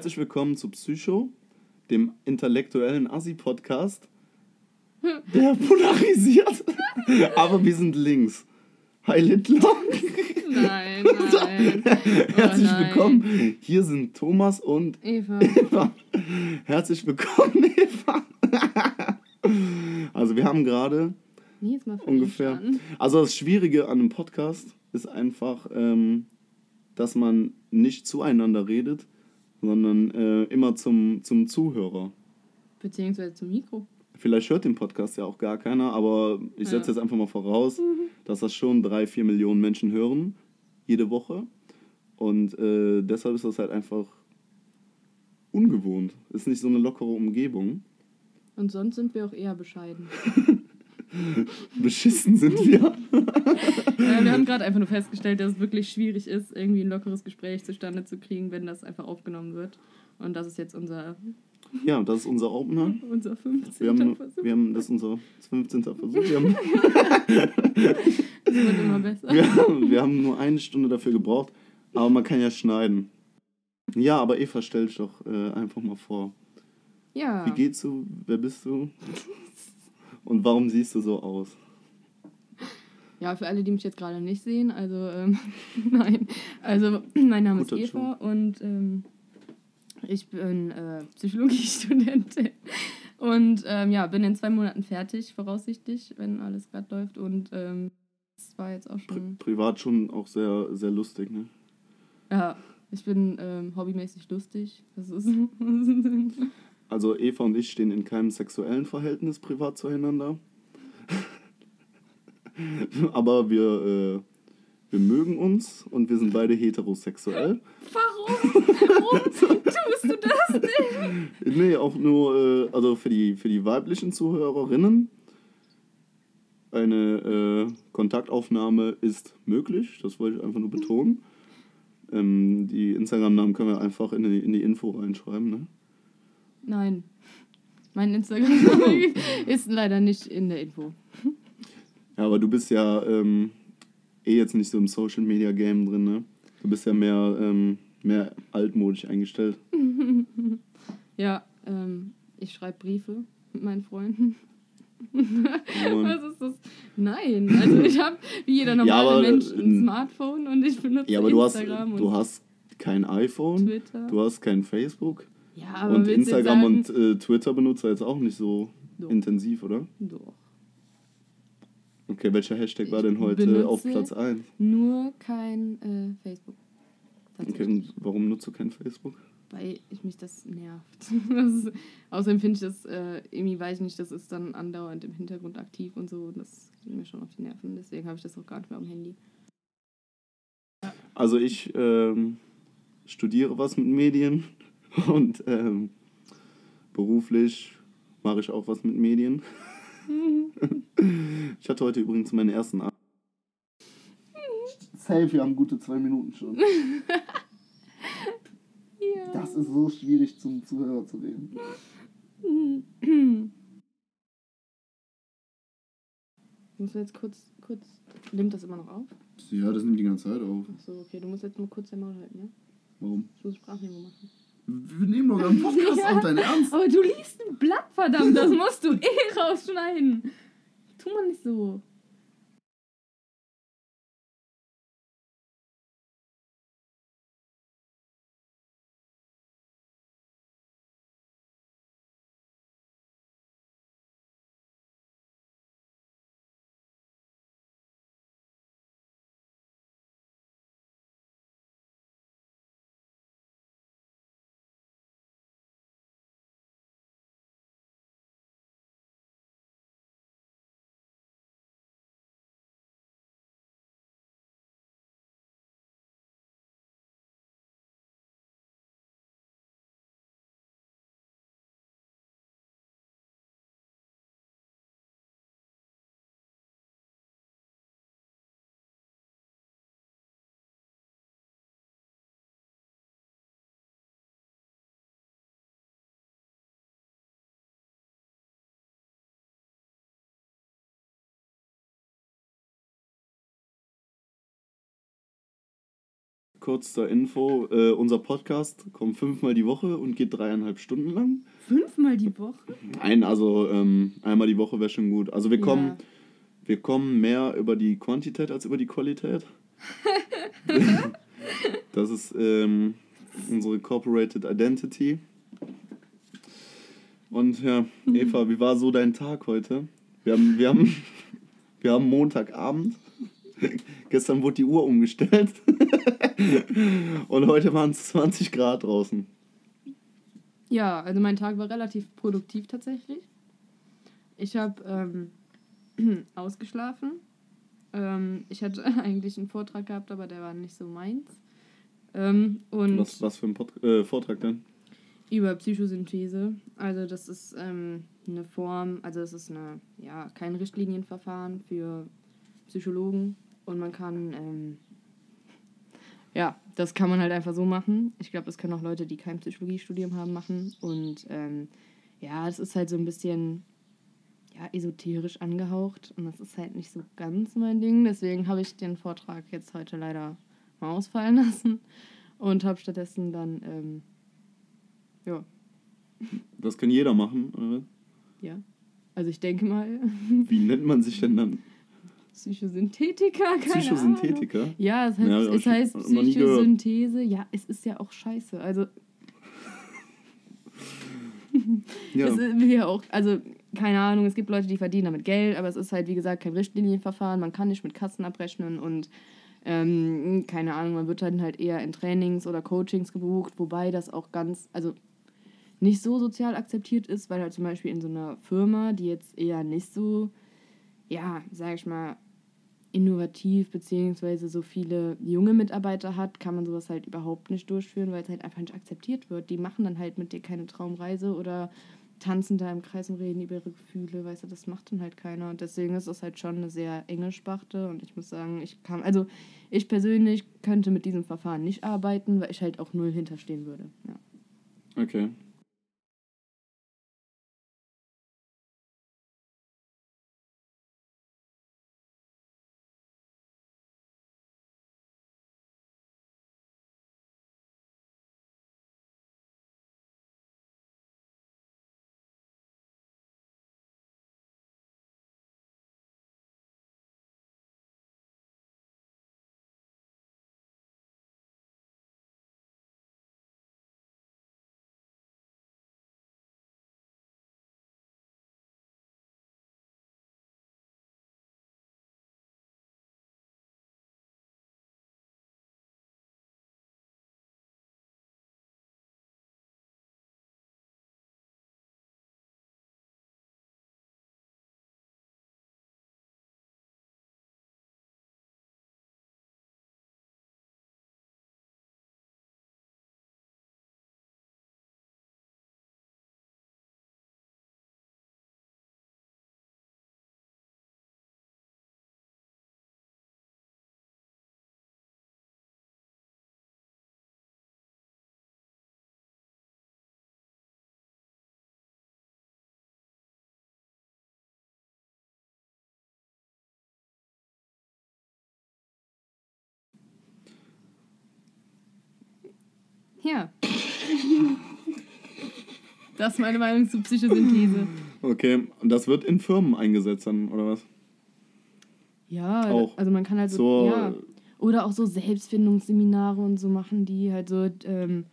Herzlich willkommen zu Psycho, dem intellektuellen Assi-Podcast, der polarisiert. Aber wir sind links. Hi Littler. Nein, nein. Herzlich Oh, nein. willkommen. Hier sind Thomas und Eva. Eva. Herzlich willkommen, Eva. Also wir haben gerade Nee, ungefähr. Also das Schwierige an einem Podcast ist einfach, ähm, dass man nicht zueinander redet, sondern äh, immer zum, zum Zuhörer. Beziehungsweise zum Mikro. Vielleicht hört den Podcast ja auch gar keiner, aber ich setze Ja. jetzt einfach mal voraus, dass das schon drei, vier Millionen Menschen hören, jede Woche. Und äh, deshalb ist das halt einfach ungewohnt. Ist nicht so eine lockere Umgebung. Und sonst sind wir auch eher bescheiden. Beschissen sind wir. ja, wir haben gerade einfach nur festgestellt, dass es wirklich schwierig ist, irgendwie ein lockeres Gespräch zustande zu kriegen, wenn das einfach aufgenommen wird. Und das ist jetzt unser, Ja, das ist unser Opener. unser 15. Wir haben, Versuch. wir haben das ist unser 15. Versuch. Wir haben, Das wird immer besser. wir, haben- wir haben nur eine Stunde dafür gebraucht, aber man kann ja schneiden. Ja, aber Eva, stell dich doch äh, einfach mal vor. Ja. Wie geht's du? Wer bist du? Und warum siehst du so aus? Ja, für alle, die mich jetzt gerade nicht sehen, also ähm, nein. Also mein Name Guter ist Eva und ähm, ich bin äh, Psychologiestudentin. Und ähm, ja, bin in zwei Monaten fertig, voraussichtlich, wenn alles gerade läuft. Und ähm, das war jetzt auch Pri schon. privat schon auch sehr, sehr lustig, ne? Ja, ich bin ähm, hobbymäßig lustig. Das ist. Also Eva und ich stehen in keinem sexuellen Verhältnis privat zueinander. aber wir, äh, wir mögen uns und wir sind beide heterosexuell. Warum? Warum tust du das nicht? Nee, auch nur, äh, also für die, für die weiblichen Zuhörerinnen. Eine äh, Kontaktaufnahme ist möglich, das wollte ich einfach nur betonen. Ähm, die Instagram-Namen können wir einfach in die, in die Info reinschreiben, ne? Nein. Mein Instagram ist leider nicht in der Info. Ja, aber du bist ja ähm, eh jetzt nicht so im Social Media Game drin, ne? Du bist ja mehr, ähm, mehr altmodisch eingestellt. Ja, ähm, ich schreibe Briefe mit meinen Freunden. Und, Was ist das? Nein, also ich habe wie jeder normale aber, Mensch ein äh, Smartphone und ich benutze ja, aber du hast, Instagram du hast kein iPhone, Twitter. du hast kein Facebook ja, aber und Instagram sagen, und äh, Twitter benutzt er jetzt auch nicht so Doch. intensiv, oder? Doch. Okay, welcher Hashtag war Ich denn heute auf Platz 1? Nur kein äh, Facebook. Okay, und warum nutzt du kein Facebook? Weil ich mich das nervt. Das ist, außerdem finde ich das, äh, irgendwie weiß ich nicht, das ist dann andauernd im Hintergrund aktiv und so. Das geht mir schon auf die Nerven. Deswegen habe ich das auch gar nicht mehr am Handy. Also ich ähm, studiere was mit Medien und ähm, beruflich mache ich auch was mit Medien. ich hatte heute übrigens meinen ersten Abend. Safe, wir haben gute zwei Minuten schon. Ja. Das ist so schwierig zum Zuhörer zu reden. Muss jetzt kurz, kurz. Nimmt das immer noch auf? Ja, das nimmt die ganze Zeit auf. Achso, okay, du musst jetzt mal kurz dein Maul halten, ja? Warum? Ich muss Sprachmemo machen. Wir nehmen doch einen Podcast Ja. auf, dein Ernst? Aber du liest ein Blatt, verdammt, das musst du eh rausschneiden. Tu mal nicht so. Kurz zur Info, äh, unser Podcast kommt fünfmal die Woche und geht dreieinhalb Stunden lang. Fünfmal die Woche? Nein, also ähm, einmal die Woche wäre schon gut. Also wir kommen, Ja. wir kommen mehr über die Quantität als über die Qualität. das ist ähm, unsere Corporated Identity. Und ja, Eva, wie war so dein Tag heute? Wir haben, wir haben, wir haben Montagabend. Gestern wurde die Uhr umgestellt. Und heute waren es 20 Grad draußen. Ja, also mein Tag war relativ produktiv tatsächlich. Ich habe ähm, ausgeschlafen. Ähm, ich hatte eigentlich einen Vortrag gehabt, aber der war nicht so meins. Ähm, und Was, was für ein Pod äh, Vortrag denn? über Psychosynthese. Also das ist ähm, eine Form, also es ist eine, ja, kein Richtlinienverfahren für Psychologen und man kann, ähm, ja, das kann man halt einfach so machen. Ich glaube, das können auch Leute, die kein Psychologiestudium haben, machen. Und ähm, ja, es ist halt so ein bisschen ja, esoterisch angehaucht und das ist halt nicht so ganz mein Ding. Deswegen habe ich den Vortrag jetzt heute leider mal ausfallen lassen und habe stattdessen dann, ähm, ja, Das kann jeder machen. Oder? ja, also ich denke mal, Wie nennt man sich denn dann? Psychosynthetiker, keine Ahnung. Psychosynthetiker? Ja, es heißt, Ja, es heißt. Psychosynthese. Ja, es ist ja auch scheiße. Also Ja. Es ist ja auch, also keine Ahnung, es gibt Leute, die verdienen damit Geld, aber es ist halt, wie gesagt, kein Richtlinienverfahren, man kann nicht mit Kassen abrechnen und ähm, keine Ahnung, man wird dann halt eher in Trainings oder Coachings gebucht, wobei das auch ganz, also nicht so sozial akzeptiert ist, weil halt zum Beispiel in so einer Firma, die jetzt eher nicht so, ja, sag ich mal, innovativ beziehungsweise so viele junge Mitarbeiter hat, kann man sowas halt überhaupt nicht durchführen, weil es halt einfach nicht akzeptiert wird. Die machen dann halt mit dir keine Traumreise oder tanzen da im Kreis und reden über ihre Gefühle, weißt du, das macht dann halt keiner. Und deswegen ist das halt schon eine sehr enge Sparte und ich muss sagen, ich kann, also ich persönlich könnte mit diesem Verfahren nicht arbeiten, weil ich halt auch null hinterstehen würde. Ja. Okay. Ja. Das ist meine Meinung zu Psychosynthese. Okay, und das wird in Firmen eingesetzt dann, oder was? Ja, Auch also man kann halt so, ja. Oder auch so Selbstfindungsseminare und so machen, die halt so, ähm,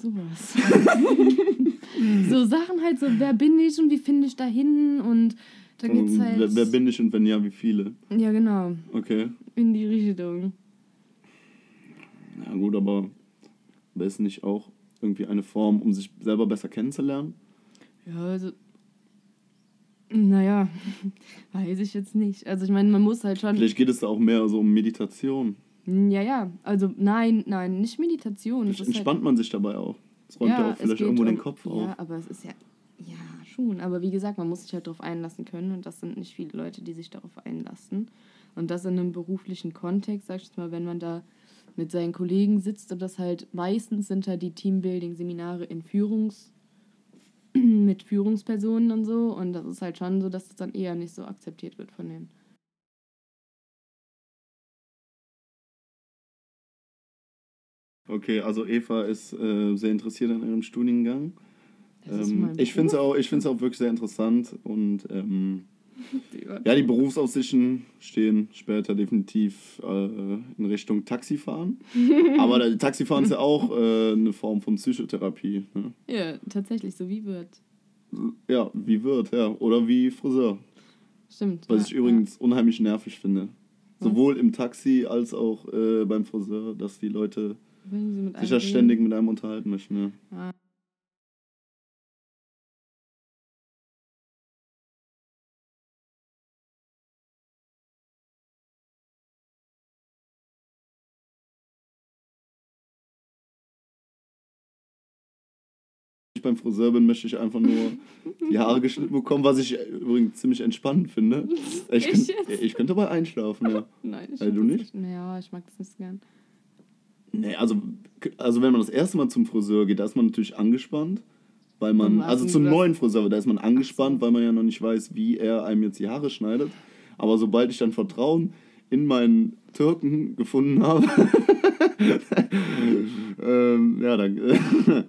sowas. so Sachen halt so, wer bin ich und wie finde ich da hin und da gibt's Und halt, wer, wer bin ich und wenn ja, wie viele? ja genau, Okay. in die Richtung. Ja gut, aber aber ist nicht auch irgendwie eine Form, um sich selber besser kennenzulernen? Ja, also, naja, weiß ich jetzt nicht. Also ich meine, man muss halt schon... Vielleicht geht es da auch mehr so um Meditation. Ja, ja. Also nein, nein, nicht Meditation. Es Vielleicht ist entspannt man sich dabei auch. Das räumt ja, auch es vielleicht irgendwo den um- Kopf Ja, auf. aber es ist ja, ja, schon. Aber wie gesagt, man muss sich halt darauf einlassen können und das sind nicht viele Leute, die sich darauf einlassen. Und das in einem beruflichen Kontext, sag ich jetzt mal, wenn man da mit seinen Kollegen sitzt und das halt meistens sind da die Teambuilding-Seminare in Führungs mit Führungspersonen und so. Und das ist halt schon so, dass das dann eher nicht so akzeptiert wird von den Okay, also Eva ist äh, sehr interessiert an ihrem Studiengang. Das Ähm, ich finde es auch, ich find's auch wirklich sehr interessant und ähm, ja, die Berufsaussichten stehen später definitiv äh, in Richtung Taxifahren. Aber der Taxifahren ist ja auch äh, eine Form von Psychotherapie. Ne? Ja, tatsächlich, so wie wird. Ja, wie wird, ja. Oder wie Friseur. Stimmt. Was ja, ich übrigens unheimlich nervig finde. Was? Sowohl im Taxi als auch äh, beim Friseur, dass die Leute Ja. Sich ja einem ständig mit einem unterhalten möchten. Ja. Ich beim Friseur bin, möchte ich einfach nur die Haare geschnitten bekommen, was ich übrigens ziemlich entspannend finde. Ich, Echt könnt, jetzt? ich könnte dabei einschlafen, ja. Nein, ich Äh, du das nicht? Ja, ich mag das nicht so gern. Nee, also, also wenn man das erste Mal zum Friseur geht, da ist man natürlich angespannt, weil man, also zum neuen Friseur, da ist man angespannt, weil man ja noch nicht weiß, wie er einem jetzt die Haare schneidet. Aber sobald ich dann Vertrauen in meinen Türken gefunden habe, ähm, ja, dann...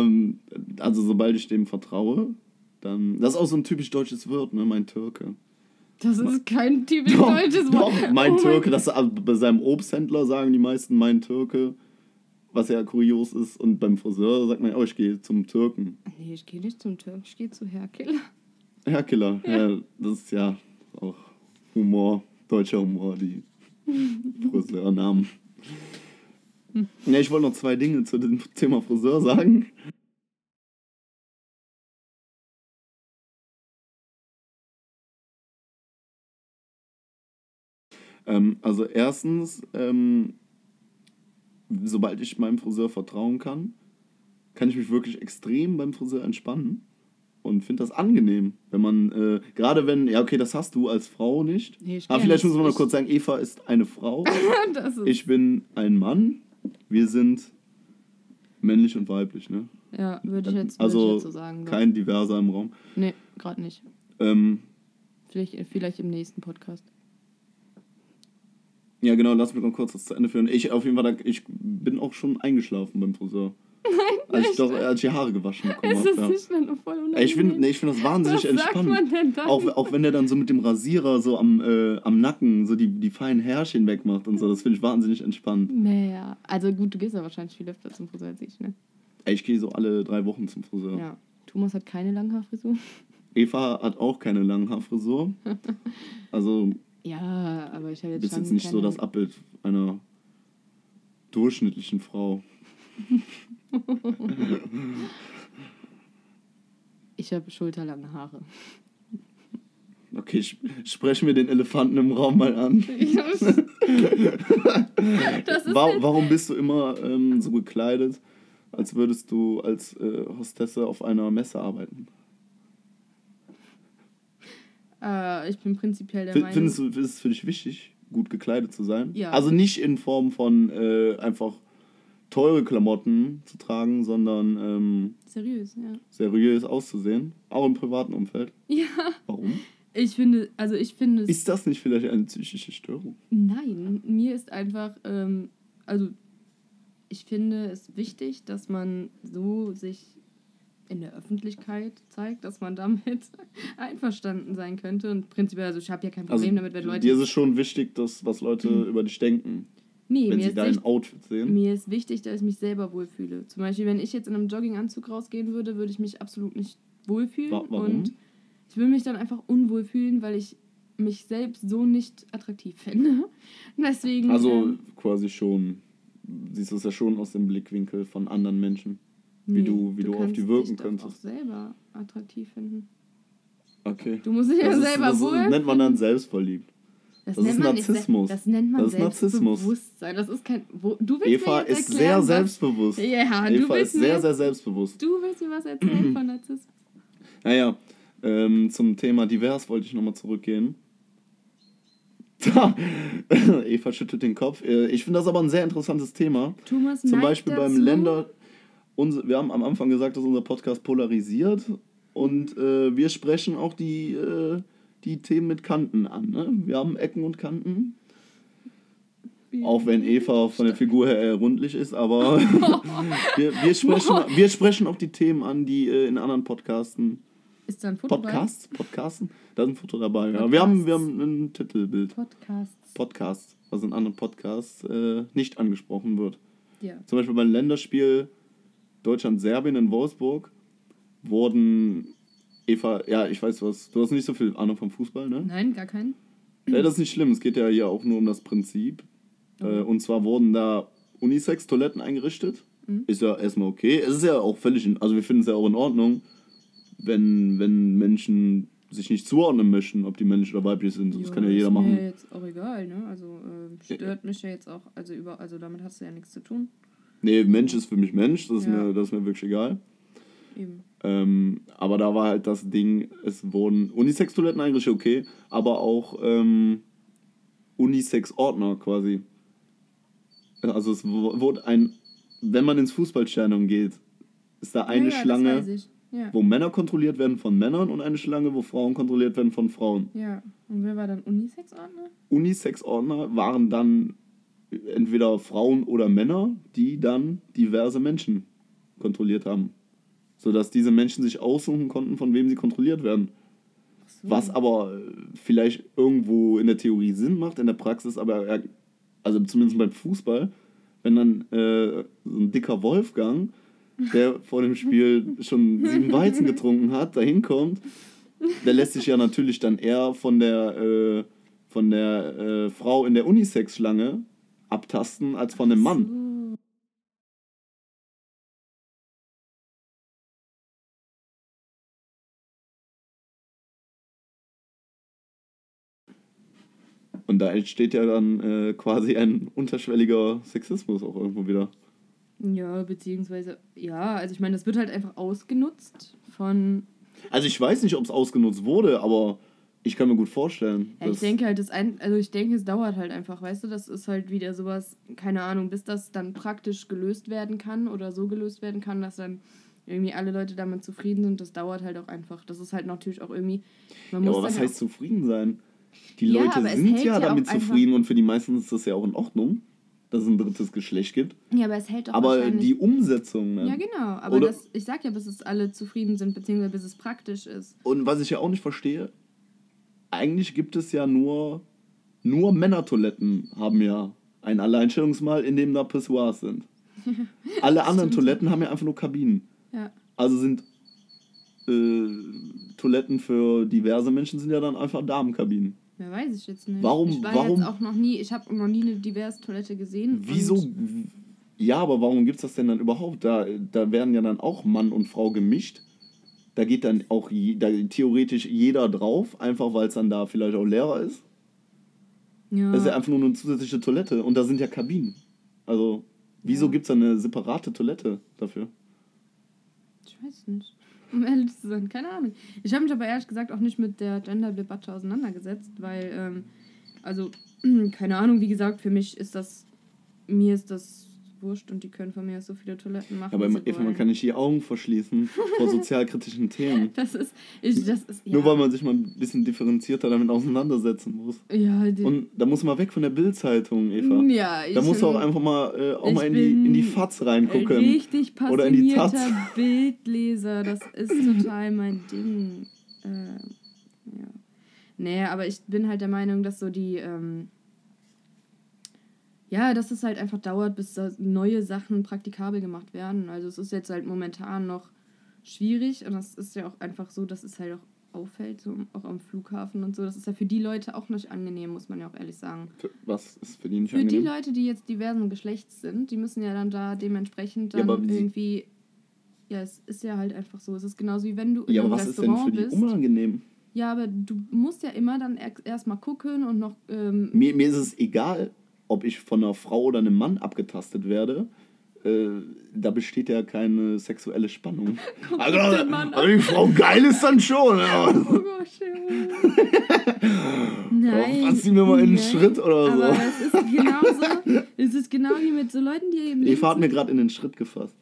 ähm, also sobald ich dem vertraue, dann... Das ist auch so ein typisch deutsches Wort, ne, mein Türke. Das ist kein typisch Doch, deutsches doch, Wort. mein Oh Türke, das also bei seinem Obsthändler sagen die meisten mein Türke, was ja kurios ist. Und beim Friseur sagt man, oh, ich gehe zum Türken. Nee, ich gehe nicht zum Türk, ich gehe zu Herkiller. Herr Killer, ja. Ja. das ist ja auch Humor, deutscher Humor, die Friseurnamen. Ja, ich wollte noch zwei Dinge zu dem Thema Friseur sagen. Ähm, also erstens, ähm, sobald ich meinem Friseur vertrauen kann, kann ich mich wirklich extrem beim Friseur entspannen und finde das angenehm, wenn man, äh, gerade wenn, ja okay, das hast du als Frau nicht. Nee, geh vielleicht muss man noch kurz sagen, Eva ist eine Frau, ich bin ein Mann, wir sind männlich und weiblich, ne? ja, würde ich jetzt, Also würde ich jetzt so sagen. doch. Kein Diverser im Raum. Nee, gerade nicht. Ähm, Vielleicht, vielleicht im nächsten Podcast. ja genau, lass mich noch kurz das zu Ende führen. Ich auf jeden Fall, ich bin auch schon eingeschlafen beim Friseur. Nein, als ich, doch, als ich die Haare gewaschen bekommen Ist habe. das Ja. nicht dann noch voll unangenehm? Ich finde nee, ich find das wahnsinnig Was sagt entspannend. man denn dann? Auch, auch wenn der dann so mit dem Rasierer so am, äh, am Nacken so die, die feinen Härchen wegmacht und so, das finde ich wahnsinnig entspannend. Naja, also gut, du gehst ja wahrscheinlich viel öfter zum Friseur als ich, ne? Ich gehe so alle drei Wochen zum Friseur. Ja. Thomas hat keine Langhaarfrisur. Eva hat auch keine langen Haarfrisur. Also Ja, aber ich habe du jetzt bist schon jetzt nicht so keine- das Abbild einer durchschnittlichen Frau. Ich habe schulterlange Haare. Okay, ich spreche mir den Elefanten im Raum mal an. das ist Wa jetzt- warum bist du immer ähm, so gekleidet, als würdest du als äh, Hostesse auf einer Messe arbeiten? Äh, ich bin prinzipiell der F Meinung. findest du, ist es für dich wichtig, gut gekleidet zu sein? Ja. Also nicht in Form von äh, einfach teure Klamotten zu tragen, sondern ähm, Seriös, ja. seriös auszusehen, auch im privaten Umfeld. Ja, Warum? ich finde, also ich finde es. Ist das nicht vielleicht eine psychische Störung? Nein, mir ist einfach, ähm, also ich finde es wichtig, dass man so sich in der Öffentlichkeit zeigt, dass man damit einverstanden sein könnte. Und prinzipiell, also ich habe ja kein Problem damit, wenn Leute. dir ist es schon wichtig, dass, was Leute über dich denken, nee, wenn mir sie ist, dein wichtig, Outfit sehen. mir ist wichtig, dass ich mich selber wohlfühle. Zum Beispiel, wenn ich jetzt in einem Jogginganzug rausgehen würde, würde ich mich absolut nicht wohlfühlen. Wa warum? Und ich würde mich dann einfach unwohl fühlen, weil ich mich selbst so nicht attraktiv finde. Deswegen. Also ähm, quasi schon, siehst du es ja schon aus dem Blickwinkel von anderen Menschen. wie du- wie du auf kannst die wirken dich könntest. auch selber attraktiv finden. Okay. Du musst dich ja Das, ist, selber das wohl. nennt man dann selbstverliebt. Das, ist Narzissmus. Das nennt man Das ist Narzissmus. Selbstbewusstsein. Das ist kein. Wo, du willst Eva mir jetzt ist erklären, sehr was- selbstbewusst. Ja, du Eva ist sehr, mir, sehr selbstbewusst. Du willst mir was erzählen von Narzissmus. Naja, ähm, zum Thema divers wollte ich nochmal zurückgehen. Eva schüttelt den Kopf. Äh, Ich finde das aber ein sehr interessantes Thema. Thomas Zum Beispiel beim dazu. Länder. Wir haben am Anfang gesagt, dass unser Podcast polarisiert und äh, wir sprechen auch die, äh, die Themen mit Kanten an. Ne? Wir haben Ecken und Kanten. Auch wenn Eva von der Figur her rundlich ist, aber wir, wir, sprechen, wir sprechen auch die Themen an, die äh, in anderen Podcasten. Ist da ein Foto Podcasts? Podcasten? Da ist ein Foto dabei. Ja. Wir, haben, wir haben ein Titelbild. Podcasts. Podcast, was in anderen Podcasts äh, nicht angesprochen wird. Ja. Zum Beispiel beim Länderspiel Deutschland-Serbien in Wolfsburg wurden Eva, ja, ich weiß was, du hast nicht so viel Ahnung vom Fußball, ne? Nein, gar keinen. Ja, das ist nicht schlimm, es geht ja hier auch nur um das Prinzip. Äh, und zwar wurden da Unisex-Toiletten eingerichtet. Ist ja erstmal okay. Es ist ja auch völlig, in, also wir finden es ja auch in Ordnung, wenn, wenn Menschen sich nicht zuordnen möchten, ob die männlich oder weiblich sind. Das Jo, kann ja jeder ist machen. Mir jetzt auch egal, ne? Also ähm, stört mich ja jetzt auch, also über, also damit hast du ja nichts zu tun. Nee, Mensch ist für mich Mensch, das ist, Ja. mir, das ist mir wirklich egal. Ähm, aber da war halt das Ding, es wurden Unisex-Toiletten eigentlich okay, aber auch ähm, Unisex-Ordner quasi. Also es wurde ein, wenn man ins Fußballstadion geht, ist da eine ja, Schlange. Ja. wo Männer kontrolliert werden von Männern und eine Schlange, wo Frauen kontrolliert werden von Frauen. ja. Und wer war dann Unisex-Ordner? Unisex-Ordner waren dann entweder Frauen oder Männer, die dann diverse Menschen kontrolliert haben. Sodass diese Menschen sich aussuchen konnten, von wem sie kontrolliert werden. So. Was aber äh, vielleicht irgendwo in der Theorie Sinn macht, in der Praxis, aber er, also zumindest beim Fußball, wenn dann äh, so ein dicker Wolfgang, der vor dem Spiel schon sieben Weizen getrunken hat, dahin kommt, der lässt sich ja natürlich dann eher von der, äh, von der äh, Frau in der Unisex-Schlange abtasten als von dem Mann. Und da entsteht ja dann äh, quasi ein unterschwelliger Sexismus auch irgendwo wieder. Ja, beziehungsweise, ja, also ich meine, das wird halt einfach ausgenutzt von. Also ich weiß nicht, ob es ausgenutzt wurde, aber ich kann mir gut vorstellen. Ja, ich denke halt, das ein, also ich denke, es dauert halt einfach, weißt du, das ist halt wieder sowas, keine Ahnung, bis das dann praktisch gelöst werden kann oder so gelöst werden kann, dass dann irgendwie alle Leute damit zufrieden sind, das dauert halt auch einfach. Das ist halt natürlich auch irgendwie. Man ja, muss aber was heißt zufrieden sein? Die Ja, Leute sind ja ja damit zufrieden und für die meisten ist das ja auch in Ordnung, dass es ein drittes Geschlecht gibt. ja, aber es hält doch Aber die Umsetzung, ne? ja, genau. Aber das, ich sag ja, bis es alle zufrieden sind, beziehungsweise bis es praktisch ist. Und was ich ja auch nicht verstehe, eigentlich gibt es ja nur, nur Männertoiletten haben ja ein Alleinstellungsmal, in dem da Pissoirs sind. Alle anderen Stimmt. Toiletten haben ja einfach nur Kabinen. Ja. Also sind äh, Toiletten für diverse Menschen sind ja dann einfach Damenkabinen. Mehr weiß ich jetzt nicht. Warum- Ich war warum- jetzt auch noch nie, ich habe noch nie eine diverse Toilette gesehen. Wieso? Ja, aber warum gibt es das denn dann überhaupt? Da, da werden ja dann auch Mann und Frau gemischt. Da geht dann auch da theoretisch jeder drauf, einfach weil es dann da vielleicht auch leerer ist. ja, Das ist ja einfach nur eine zusätzliche Toilette und da sind ja Kabinen. Also, wieso Ja. gibt es da eine separate Toilette dafür? ich weiß nicht. Um ehrlich zu sein, keine Ahnung. Ich habe mich aber ehrlich gesagt auch nicht mit der Gender-Debatte auseinandergesetzt, weil, ähm, also, keine Ahnung, wie gesagt, für mich ist das, mir ist das wurscht und die können von mir aus so viele Toiletten machen. Aber Eva, man kann nicht die Augen verschließen vor sozialkritischen Themen. Das ist, ich, das ist, ja. Nur weil man sich mal ein bisschen differenzierter damit auseinandersetzen muss. ja, Und da muss man weg von der Bildzeitung, Eva. ja, ich Da musst du auch einfach mal, äh, auch mal in die, in die Fatz reingucken. Richtig Oder in die Taz. Bildleser, das ist total mein Ding. Äh, ja. Nee, aber ich bin halt der Meinung, dass so die, ähm, ja, dass es halt einfach dauert, bis neue Sachen praktikabel gemacht werden. Also es ist jetzt halt momentan noch schwierig und das ist ja auch einfach so, dass es halt auch auffällt, so auch am Flughafen und so. Das ist ja für die Leute auch nicht angenehm, muss man ja auch ehrlich sagen. Für- Was ist für die nicht Für die angenehm? Leute, die jetzt diversen Geschlechts sind, die müssen ja dann da dementsprechend Ja, dann wie- irgendwie. Ja, es ist ja halt einfach so. Es ist genauso wie wenn du in ja, einem aber was ist denn Restaurant für die bist. unangenehm? Ja, aber du musst ja immer dann erstmal gucken und noch. Ähm, mir, mir ist es egal, ob ich von einer Frau oder einem Mann abgetastet werde. Äh, da besteht ja keine sexuelle Spannung. Guck also, also die Frau geil ist dann schon. Ja. Oh Gott, Nein. Oh, fass sie mir mal in den Schritt oder aber so. Es ist genauso. es ist genau wie mit so Leuten, die eben. Eva hat mir gerade in den Schritt gefasst.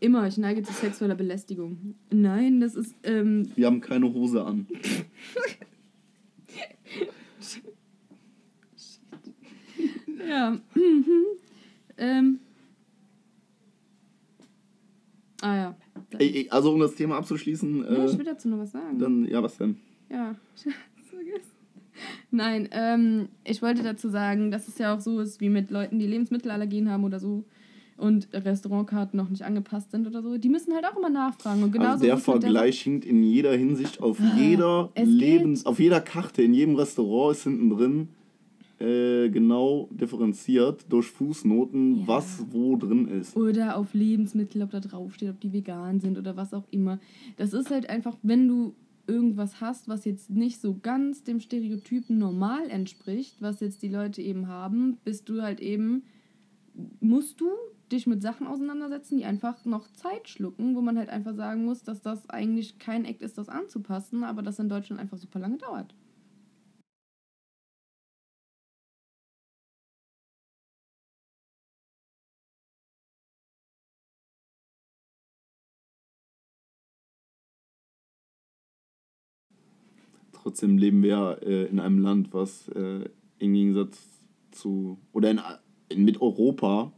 Immer, ich neige zu sexueller Belästigung. Nein, das ist. Ähm Wir haben keine Hose an. Ja. Mhm. Ähm. Ah ja. Also um das Thema abzuschließen. Ja, ich äh, will dazu noch was sagen. Dann, ja, was denn? Ja, ich hab's vergessen. Nein, ähm, ich wollte dazu sagen, dass es ja auch so ist wie mit Leuten, die Lebensmittelallergien haben oder so und Restaurantkarten noch nicht angepasst sind oder so. Die müssen halt auch immer nachfragen. Und genauso also der Vergleich hinkt in jeder Hinsicht auf ah, jeder Lebens, auf jeder Karte, in jedem Restaurant ist hinten drin äh, genau differenziert durch Fußnoten, ja. was wo drin ist. Oder auf Lebensmittel, ob da draufsteht, ob die vegan sind oder was auch immer. Das ist halt einfach, wenn du irgendwas hast, was jetzt nicht so ganz dem Stereotypen normal entspricht, was jetzt die Leute eben haben, bist du halt eben, musst du dich mit Sachen auseinandersetzen, die einfach noch Zeit schlucken, wo man halt einfach sagen muss, dass das eigentlich kein Act ist, das anzupassen, aber das in Deutschland einfach super lange dauert. Trotzdem leben wir äh, in einem Land, was äh, im Gegensatz zu, oder in, in, mit Europa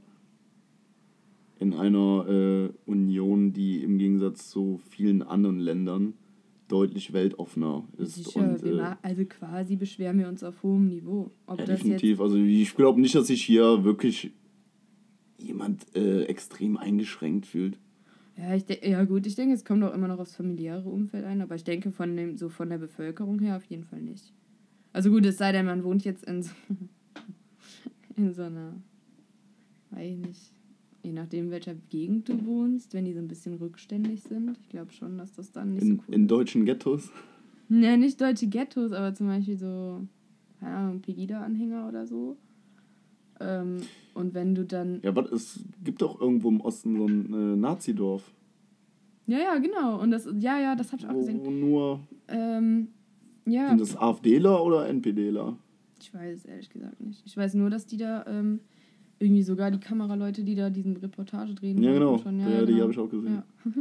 in einer äh, Union, die im Gegensatz zu vielen anderen Ländern deutlich weltoffener ist. Sicher, und, äh, also quasi beschweren wir uns auf hohem Niveau. Ob ja, definitiv. also ich glaube nicht, dass sich hier wirklich jemand äh, extrem eingeschränkt fühlt. Ja, ich ja gut, ich denke, es kommt auch immer noch aufs familiäre Umfeld ein, aber ich denke von dem, so von der Bevölkerung her auf jeden Fall nicht. Also gut, es sei denn, man wohnt jetzt in so, in so einer, weiß ich nicht, je nachdem, welcher Gegend du wohnst, wenn die so ein bisschen rückständig sind. Ich glaube schon, dass das dann nicht in, so cool In deutschen Ghettos? Ja, nicht deutsche Ghettos, aber zum Beispiel so, keine Ahnung, Pegida-Anhänger oder so. Ähm, und wenn du dann. Ja, aber es gibt doch irgendwo im Osten so ein äh, Nazidorf. Ja, ja, genau. Und das, ja, ja, das habe ich auch gesehen. Wo nur. Ähm, ja. Sind das AfDler oder NPDler? Ich weiß es ehrlich gesagt nicht. Ich weiß nur, dass die da ähm, irgendwie sogar die Kameraleute, die da diesen Reportage drehen. Ja, genau. Schon, ja, ja, genau. die habe ich auch gesehen. Ja.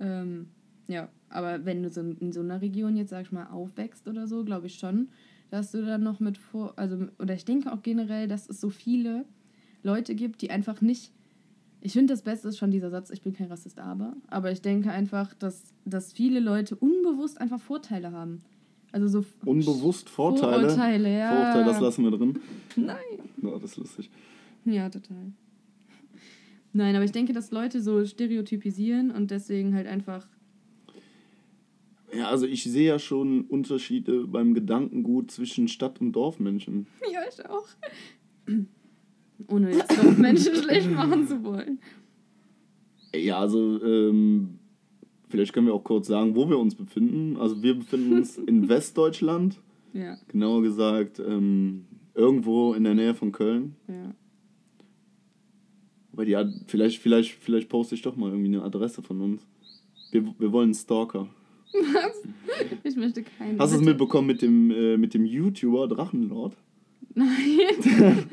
ähm, ja, aber wenn du so in so einer Region jetzt, sag ich mal, aufwächst oder so, glaube ich schon, dass du dann noch mit vor, also, oder ich denke auch generell, dass es so viele Leute gibt, die einfach nicht. Ich finde, das Beste ist schon dieser Satz, ich bin kein Rassist, aber. Aber ich denke einfach, dass, dass viele Leute unbewusst einfach Vorteile haben. Also so. Unbewusst Vorteile? Vorurteile, ja. Vorurteile, das lassen wir drin. Nein. Ja, das ist lustig. Ja, total. Nein, aber ich denke, dass Leute so stereotypisieren und deswegen halt einfach ja, also ich sehe ja schon Unterschiede beim Gedankengut zwischen Stadt- und Dorfmenschen. Ja, ich auch. Ohne jetzt Dorfmenschen schlecht machen zu wollen. Ja, also ähm, vielleicht können wir auch kurz sagen, wo wir uns befinden. Also wir befinden uns in Westdeutschland. Ja. Genauer gesagt ähm, irgendwo in der Nähe von Köln. Ja. Aber ja, vielleicht, vielleicht, vielleicht poste ich doch mal irgendwie eine Adresse von uns. Wir, wir wollen Stalker. Was? Ich möchte keinen. Hast du es mitbekommen mit dem, äh, mit dem YouTuber Drachenlord? Nein.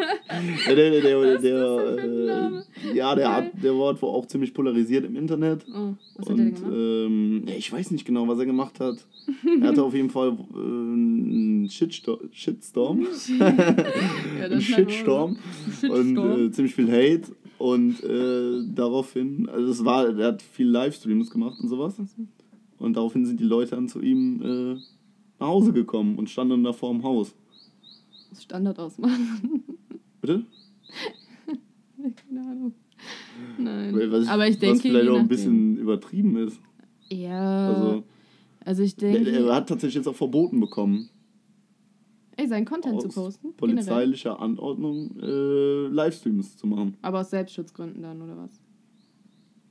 der, der, der, der, äh, ja, der, hat, der war auch ziemlich polarisiert im Internet. Oh, was und, hat er gemacht? Ähm, ja, ich weiß nicht genau, was er gemacht hat. er hatte auf jeden Fall äh, einen Shitstorm. Shitstorm. ja, einen Shitstorm. Shitstorm. Und äh, ziemlich viel Hate. Und äh, daraufhin, also es war, er hat viel Livestreams gemacht und sowas. Und daraufhin sind die Leute dann zu ihm äh, nach Hause gekommen und standen da vor dem Haus. Das Standard ausmachen. Bitte? Keine Ahnung. Nein. Was, Aber ich denke. Was vielleicht auch ein bisschen übertrieben ist. Ja. Also, also ich denke. Er, hat tatsächlich jetzt auch verboten bekommen. Ey, seinen Content aus zu posten. Polizeilicher Generell. Anordnung, äh, Livestreams zu machen. Aber aus Selbstschutzgründen dann, oder was?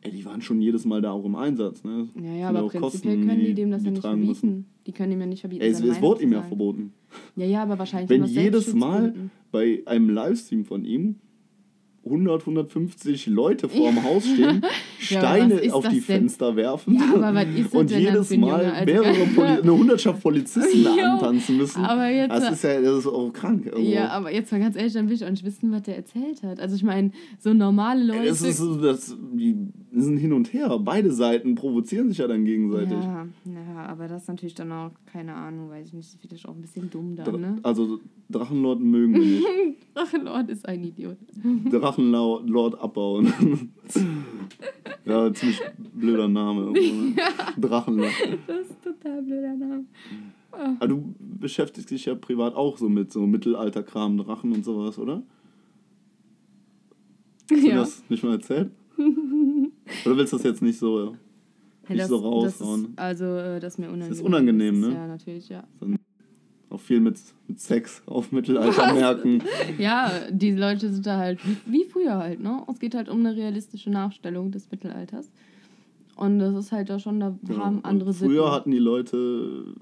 Ey, die waren schon jedes Mal da auch im Einsatz, ne? Ja, ja, aber prinzipiell Kosten, können die dem das ja nicht verbieten. müssen. Die können ihm ja nicht verbieten. Ey, es, es wurde ihm ja verboten. Ja, ja, aber wahrscheinlich. Wenn jedes Mal bei einem Livestream von ihm 100, 150 Leute vor dem Haus stehen, Steine auf die denn? Fenster werfen Ja, und jedes? Mal Also- mehrere Poli eine Hundertschaft Polizisten da antanzen müssen. aber jetzt- das ist ja das ist auch krank. irgendwo. Ja, aber jetzt mal ganz ehrlich, dann will ich auch nicht wissen, was der erzählt hat. Also ich meine, so normale Leute. es ist so, das, die sind hin und her. Beide Seiten provozieren sich ja dann gegenseitig. ja, ja, aber das ist natürlich dann auch, keine Ahnung, weiß ich nicht, das wird auch ein bisschen dumm dann, Dra- ne? Also Drachenlord mögen wir nicht. Drachenlord ist ein Idiot. Drachenlord Lord abbauen. ja, ziemlich blöder Name. Ne? Drachenlord. Das ist ein total blöder Name. Aber du beschäftigst dich ja privat auch so mit so Mittelalterkram, Drachen und sowas, oder? Hast du Ja. das nicht mal erzählt? Oder willst du das jetzt nicht so? Hey, nicht das, so das raushauen. ist, also, äh, das ist mir unangenehm. unangenehm, das ist, ne? Ja, natürlich, ja. Auch viel mit, mit Sex auf Mittelaltermärkten. Ja, die Leute sind da halt wie, wie früher halt, ne? Es geht halt um eine realistische Nachstellung des Mittelalters. Und das ist halt da schon, da Ja, haben andere Früher Sitten. hatten die Leute,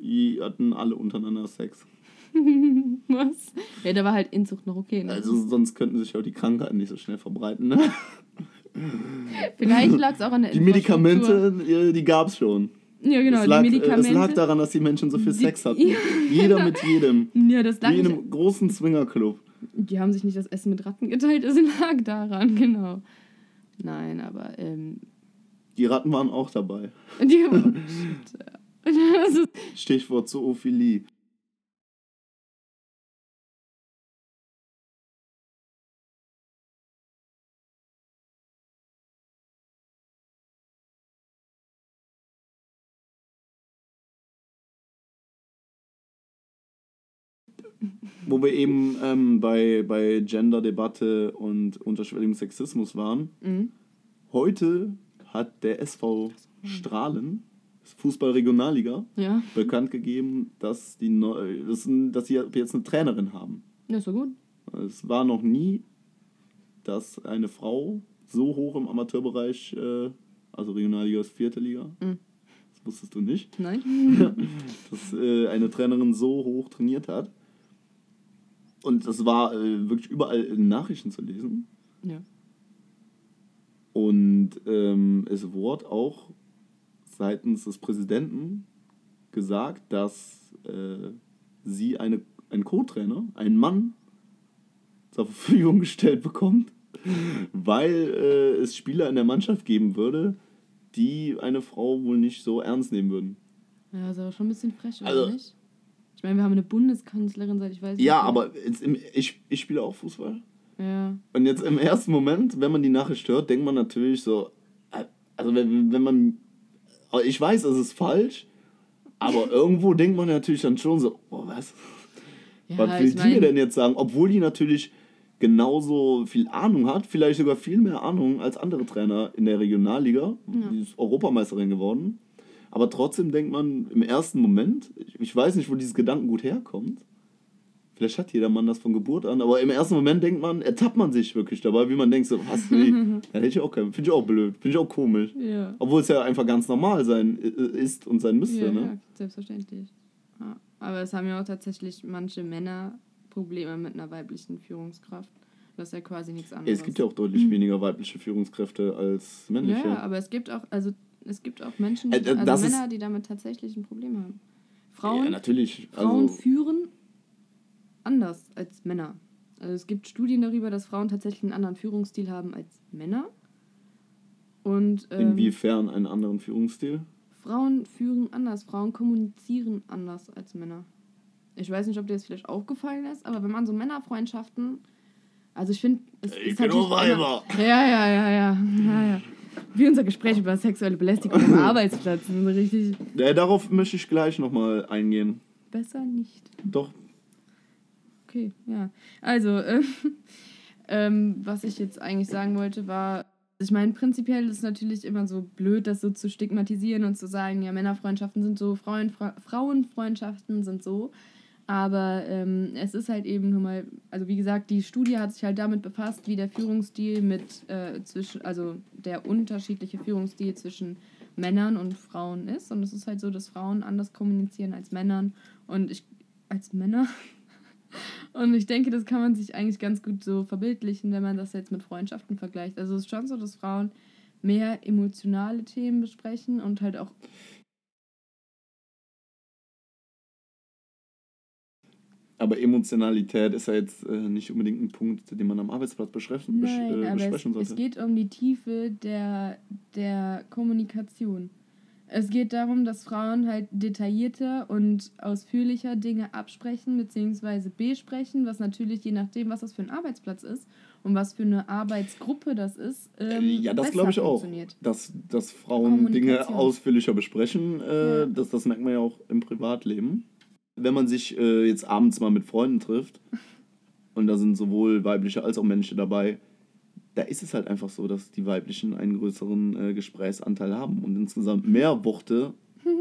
die hatten alle untereinander Sex. Was? Ja, da war halt Inzucht noch okay, ne? Also sonst könnten sich auch die Krankheiten nicht so schnell verbreiten. Ne? Vielleicht lag es auch an der Die. Medikamente, die, die gab es schon. Ja, genau, es, lag, die äh, Medikamente. es lag daran, dass die Menschen so viel Die- Sex hatten. Ja, Jeder mit jedem. ja, das lag Wie in einem großen Swingerclub. Die haben sich nicht das Essen mit Ratten geteilt, es lag daran, genau. Nein, aber ähm, Die Ratten waren auch dabei. die Shit, das ist, Stichwort Zoophilie. Wo wir eben ähm, bei, bei Gender-Debatte und unterschwelligem Sexismus waren. mhm. Heute hat der SV Strahlen, Fußball-Regionalliga, Ja, bekannt gegeben, dass, die neu, dass, dass sie jetzt eine Trainerin haben. ja, so gut. Es war noch nie, dass eine Frau so hoch im Amateurbereich, äh, also Regionalliga ist vierte Liga, Mhm. das wusstest du nicht, Nein? dass äh, eine Trainerin so hoch trainiert hat. Und das war äh, wirklich überall in Nachrichten zu lesen. Ja. Und ähm, es wurde auch seitens des Präsidenten gesagt, dass äh, sie eine, einen Co-Trainer, einen Mann, zur Verfügung gestellt bekommt, weil äh, es Spieler in der Mannschaft geben würde, die eine Frau wohl nicht so ernst nehmen würden. Ja, ist aber schon ein bisschen frech, oder Also- nicht? Ich meine, wir haben eine Bundeskanzlerin seit ich weiß nicht. Ja, wie- aber jetzt im, ich, ich spiele auch Fußball. Ja. Und jetzt im ersten Moment, wenn man die Nachricht hört, denkt man natürlich so, äh, also wenn, wenn man, ich weiß, es ist falsch, aber irgendwo denkt man natürlich dann schon so, oh was, ja was will die mir denn jetzt sagen? Obwohl die natürlich genauso viel Ahnung hat, vielleicht sogar viel mehr Ahnung als andere Trainer in der Regionalliga. Ja. Die ist Europameisterin geworden. Aber trotzdem denkt man im ersten Moment, ich- weiß nicht, wo dieses Gedankengut herkommt. Vielleicht hat jeder Mann das von Geburt an, aber im ersten Moment denkt man, ertappt man sich wirklich dabei, wie man denkt, so, was, nee, da hätte ich auch keinen, finde ich auch blöd, finde ich auch komisch. Ja. Obwohl es ja einfach ganz normal sein ist und sein müsste, Ja, ne? ja, selbstverständlich. Ja. Aber es haben ja auch tatsächlich manche Männer Probleme mit einer weiblichen Führungskraft. Das ist ja quasi nichts anderes. es gibt ja auch deutlich weniger weibliche Führungskräfte als männliche. Ja, aber es gibt auch, also es gibt auch Menschen, Äh, die, äh, also das Männer, die damit tatsächlich ein Problem haben. Frauen, Ja, natürlich. Frauen Also, führen anders als Männer. Also es gibt Studien darüber, dass Frauen tatsächlich einen anderen Führungsstil haben als Männer. Und ähm, inwiefern einen anderen Führungsstil? Frauen führen anders, Frauen kommunizieren anders als Männer. Ich weiß nicht, ob dir das vielleicht aufgefallen ist, aber wenn man so Männerfreundschaften, also ich finde, es Ich ist nur Weiber. Ja, ja, ja, ja, ja, ja. Wie unser Gespräch über sexuelle Belästigung am Arbeitsplatz. Richtig Ja, darauf möchte ich gleich nochmal eingehen. besser nicht. Doch, Okay, ja. Also, ähm, ähm, was ich jetzt eigentlich sagen wollte, war, ich meine, prinzipiell ist es natürlich immer so blöd, das so zu stigmatisieren und zu sagen, ja, Männerfreundschaften sind so, Frauen, Fra Frauenfreundschaften sind so. Aber ähm, es ist halt eben nur mal, also wie gesagt, die Studie hat sich halt damit befasst, wie der Führungsstil mit äh, zwischen, also der unterschiedliche Führungsstil zwischen Männern und Frauen ist. Und es ist halt so, dass Frauen anders kommunizieren als Männern und ich als Männer. Und ich denke, das kann man sich eigentlich ganz gut so verbildlichen, wenn man das jetzt mit Freundschaften vergleicht. Also es ist schon so, dass Frauen mehr emotionale Themen besprechen und halt auch Aber Emotionalität ist ja jetzt äh, nicht unbedingt ein Punkt, den man am Arbeitsplatz besprechen, Nein, äh, aber besprechen es, sollte. es geht um die Tiefe der, der Kommunikation. Es geht darum, dass Frauen halt detaillierter und ausführlicher Dinge absprechen bzw. besprechen, was natürlich je nachdem, was das für ein Arbeitsplatz ist und was für eine Arbeitsgruppe das ist. Ähm, Äh, ja, das glaube ich auch. funktioniert. Dass, dass Frauen Dinge ausführlicher besprechen, äh, Ja. das, das merkt man ja auch im Privatleben. Wenn man sich äh, jetzt abends mal mit Freunden trifft und da sind sowohl weibliche als auch männliche dabei, da ist es halt einfach so, dass die weiblichen einen größeren äh, Gesprächsanteil haben und insgesamt mehr Worte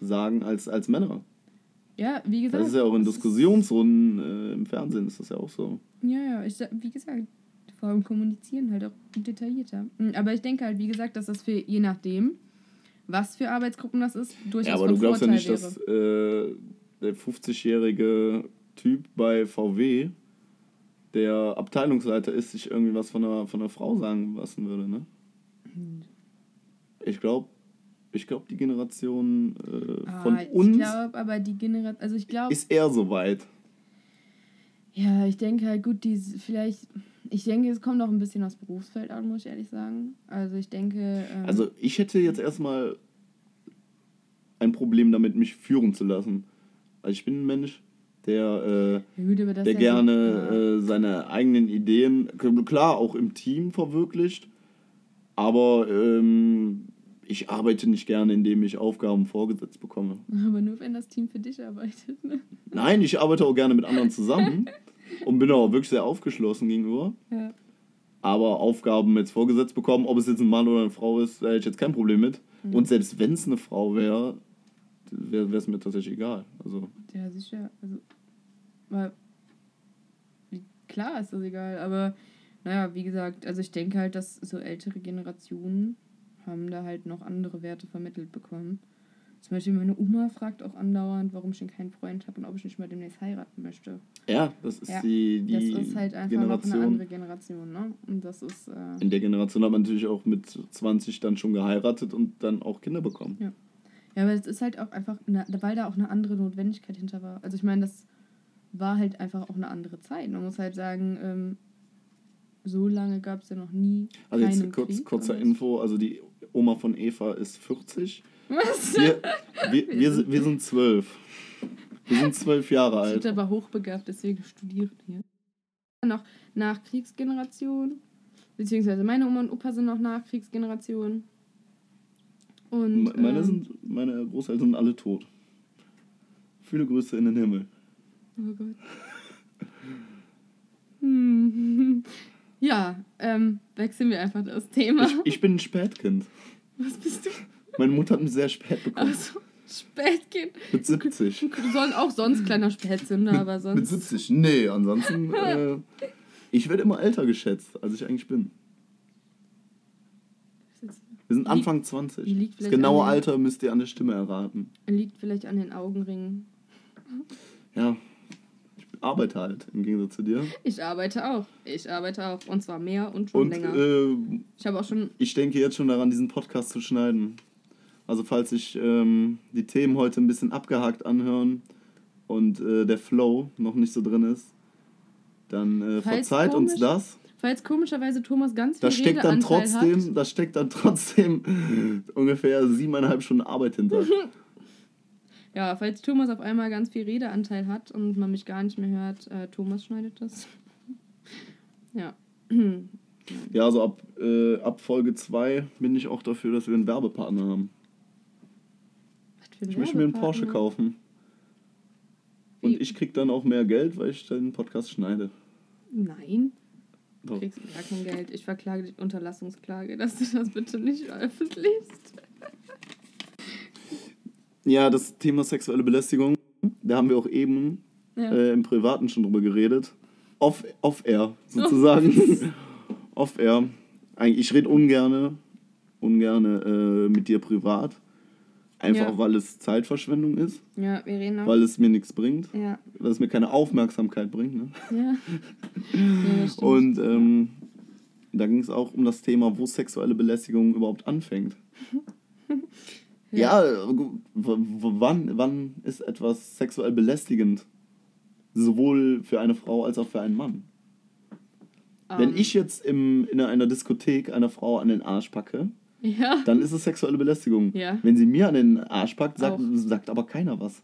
sagen als, als Männer. Ja, wie gesagt. Das ist ja auch in Diskussionsrunden äh, im Fernsehen ist das ja auch so. Ja, ja, ich, wie gesagt, Frauen kommunizieren halt auch detaillierter. Mm, Aber ich denke halt, wie gesagt, dass das für je nachdem, was für Arbeitsgruppen das ist, durchaus Ja, aber von du glaubst ja Vorteil nicht, wäre. dass äh, der 50-jährige Typ bei VW, der Abteilungsleiter ist, sich irgendwie was von einer, von einer Frau sagen lassen würde, ne? Ich glaube, ich glaube, die Generation äh, Ah, von ich uns glaube, aber die Generation, also ich glaube, ist eher so weit. ja, ich denke halt gut, die vielleicht, ich denke, es kommt auch ein bisschen aufs Berufsfeld an, muss ich ehrlich sagen. Also ich denke, ähm, Also ich hätte jetzt erstmal ein Problem damit, mich führen zu lassen. Also ich bin ein Mensch, der, äh, gut, der ja gerne äh, seine eigenen Ideen, klar, auch im Team verwirklicht, aber ähm, ich arbeite nicht gerne, indem ich Aufgaben vorgesetzt bekomme. aber nur wenn das Team für dich arbeitet. Ne? Nein, ich arbeite auch gerne mit anderen zusammen und bin auch wirklich sehr aufgeschlossen gegenüber. Ja. Aber Aufgaben jetzt vorgesetzt bekommen, ob es jetzt ein Mann oder eine Frau ist, da hätte ich jetzt kein Problem mit. Mhm. Und selbst wenn es eine Frau wäre, wäre es mir tatsächlich egal. Also, Ja, sicher. Also, weil, klar ist das egal, aber naja, wie gesagt, also ich denke halt, dass so ältere Generationen haben da halt noch andere Werte vermittelt bekommen. Zum Beispiel meine Oma fragt auch andauernd, warum ich denn keinen Freund habe und ob ich nicht mal demnächst heiraten möchte. ja, das ist Ja, die, die das ist halt einfach Generation. noch eine andere Generation, ne? Und das ist, äh, In der Generation hat man natürlich auch mit 20 dann schon geheiratet und dann auch Kinder bekommen. Ja. Ja, aber es ist halt auch einfach, eine, weil da auch eine andere Notwendigkeit hinter war. Also ich meine, das war halt einfach auch eine andere Zeit. Man muss halt sagen, ähm, so lange gab es ja noch nie. Also jetzt kurz, Krieg kurzer oder. Info, also die Oma von Eva ist 40. Was? Wir, wir, wir, sind- wir sind zwölf. Wir sind zwölf Jahre Ich alt. bin aber hochbegabt, deswegen studiere ich hier. Noch Nachkriegsgeneration, beziehungsweise meine Oma und Opa sind noch Nachkriegsgeneration. Und, Me- Meine, ähm, sind, meine Großeltern sind alle tot. Viele Grüße in den Himmel. Oh Gott. Hm. Ja, ähm, wechseln wir einfach das Thema. Ich, ich bin ein Spätkind. Was bist du? Meine Mutter hat mich sehr spät bekommen. Also, Spätkind. Mit 70. Du sollst auch sonst kleiner Spätzünder, aber Mit sonst. 70? Nee, ansonsten. Äh, ich werde immer älter geschätzt, als ich eigentlich bin. Wir sind Liegt- Anfang 20. liegt Das vielleicht genaue den- Alter müsst ihr an der Stimme erraten. Liegt vielleicht an den Augenringen. Ja, ich arbeite halt im Gegensatz zu dir. Ich arbeite auch. Ich arbeite auch. Und zwar mehr und schon Und länger. äh, ich habe auch schon. ich denke jetzt schon daran, diesen Podcast zu schneiden. Also falls sich ähm, die Themen heute ein bisschen abgehakt anhören und äh, der Flow noch nicht so drin ist, dann äh, verzeiht uns komisch- das. Falls komischerweise Thomas ganz viel Da steckt dann Redeanteil trotzdem, Hat, da steckt dann trotzdem ungefähr siebeneinhalb Stunden Arbeit hinter. ja, falls Thomas auf einmal ganz viel Redeanteil hat und man mich gar nicht mehr hört, äh, Thomas schneidet das. ja. Ja, also ab, äh, ab Folge 2 bin ich auch dafür, dass wir einen Werbepartner haben. Ein Ich möchte mir einen. Porsche kaufen. Und Wie- ich krieg dann auch mehr Geld, weil ich den Podcast schneide. Nein, du kriegst gar kein Geld. Ich verklage dich Unterlassungsklage, dass du das bitte nicht veröffentlichst. Ja, das Thema sexuelle Belästigung, da haben wir auch eben Ja. äh, im Privaten schon drüber geredet. Off, off air, sozusagen. off air. Eigentlich, ich rede ungerne, ungerne äh, mit dir privat. Einfach Ja. weil es Zeitverschwendung ist, Ja, wir reden auch. weil es mir nichts bringt, ja, weil es mir keine Aufmerksamkeit bringt. Ne? ja. ja. Und ähm, da ging es auch um das Thema, wo sexuelle Belästigung überhaupt anfängt. ja, w- wann, wann ist etwas sexuell belästigend? Sowohl für eine Frau als auch für einen Mann. Wenn Ähm, ich jetzt im, in einer Diskothek einer Frau an den Arsch packe, Ja. dann ist es sexuelle Belästigung. Ja. Wenn sie mir an den Arsch packt, sagt, sagt aber keiner was.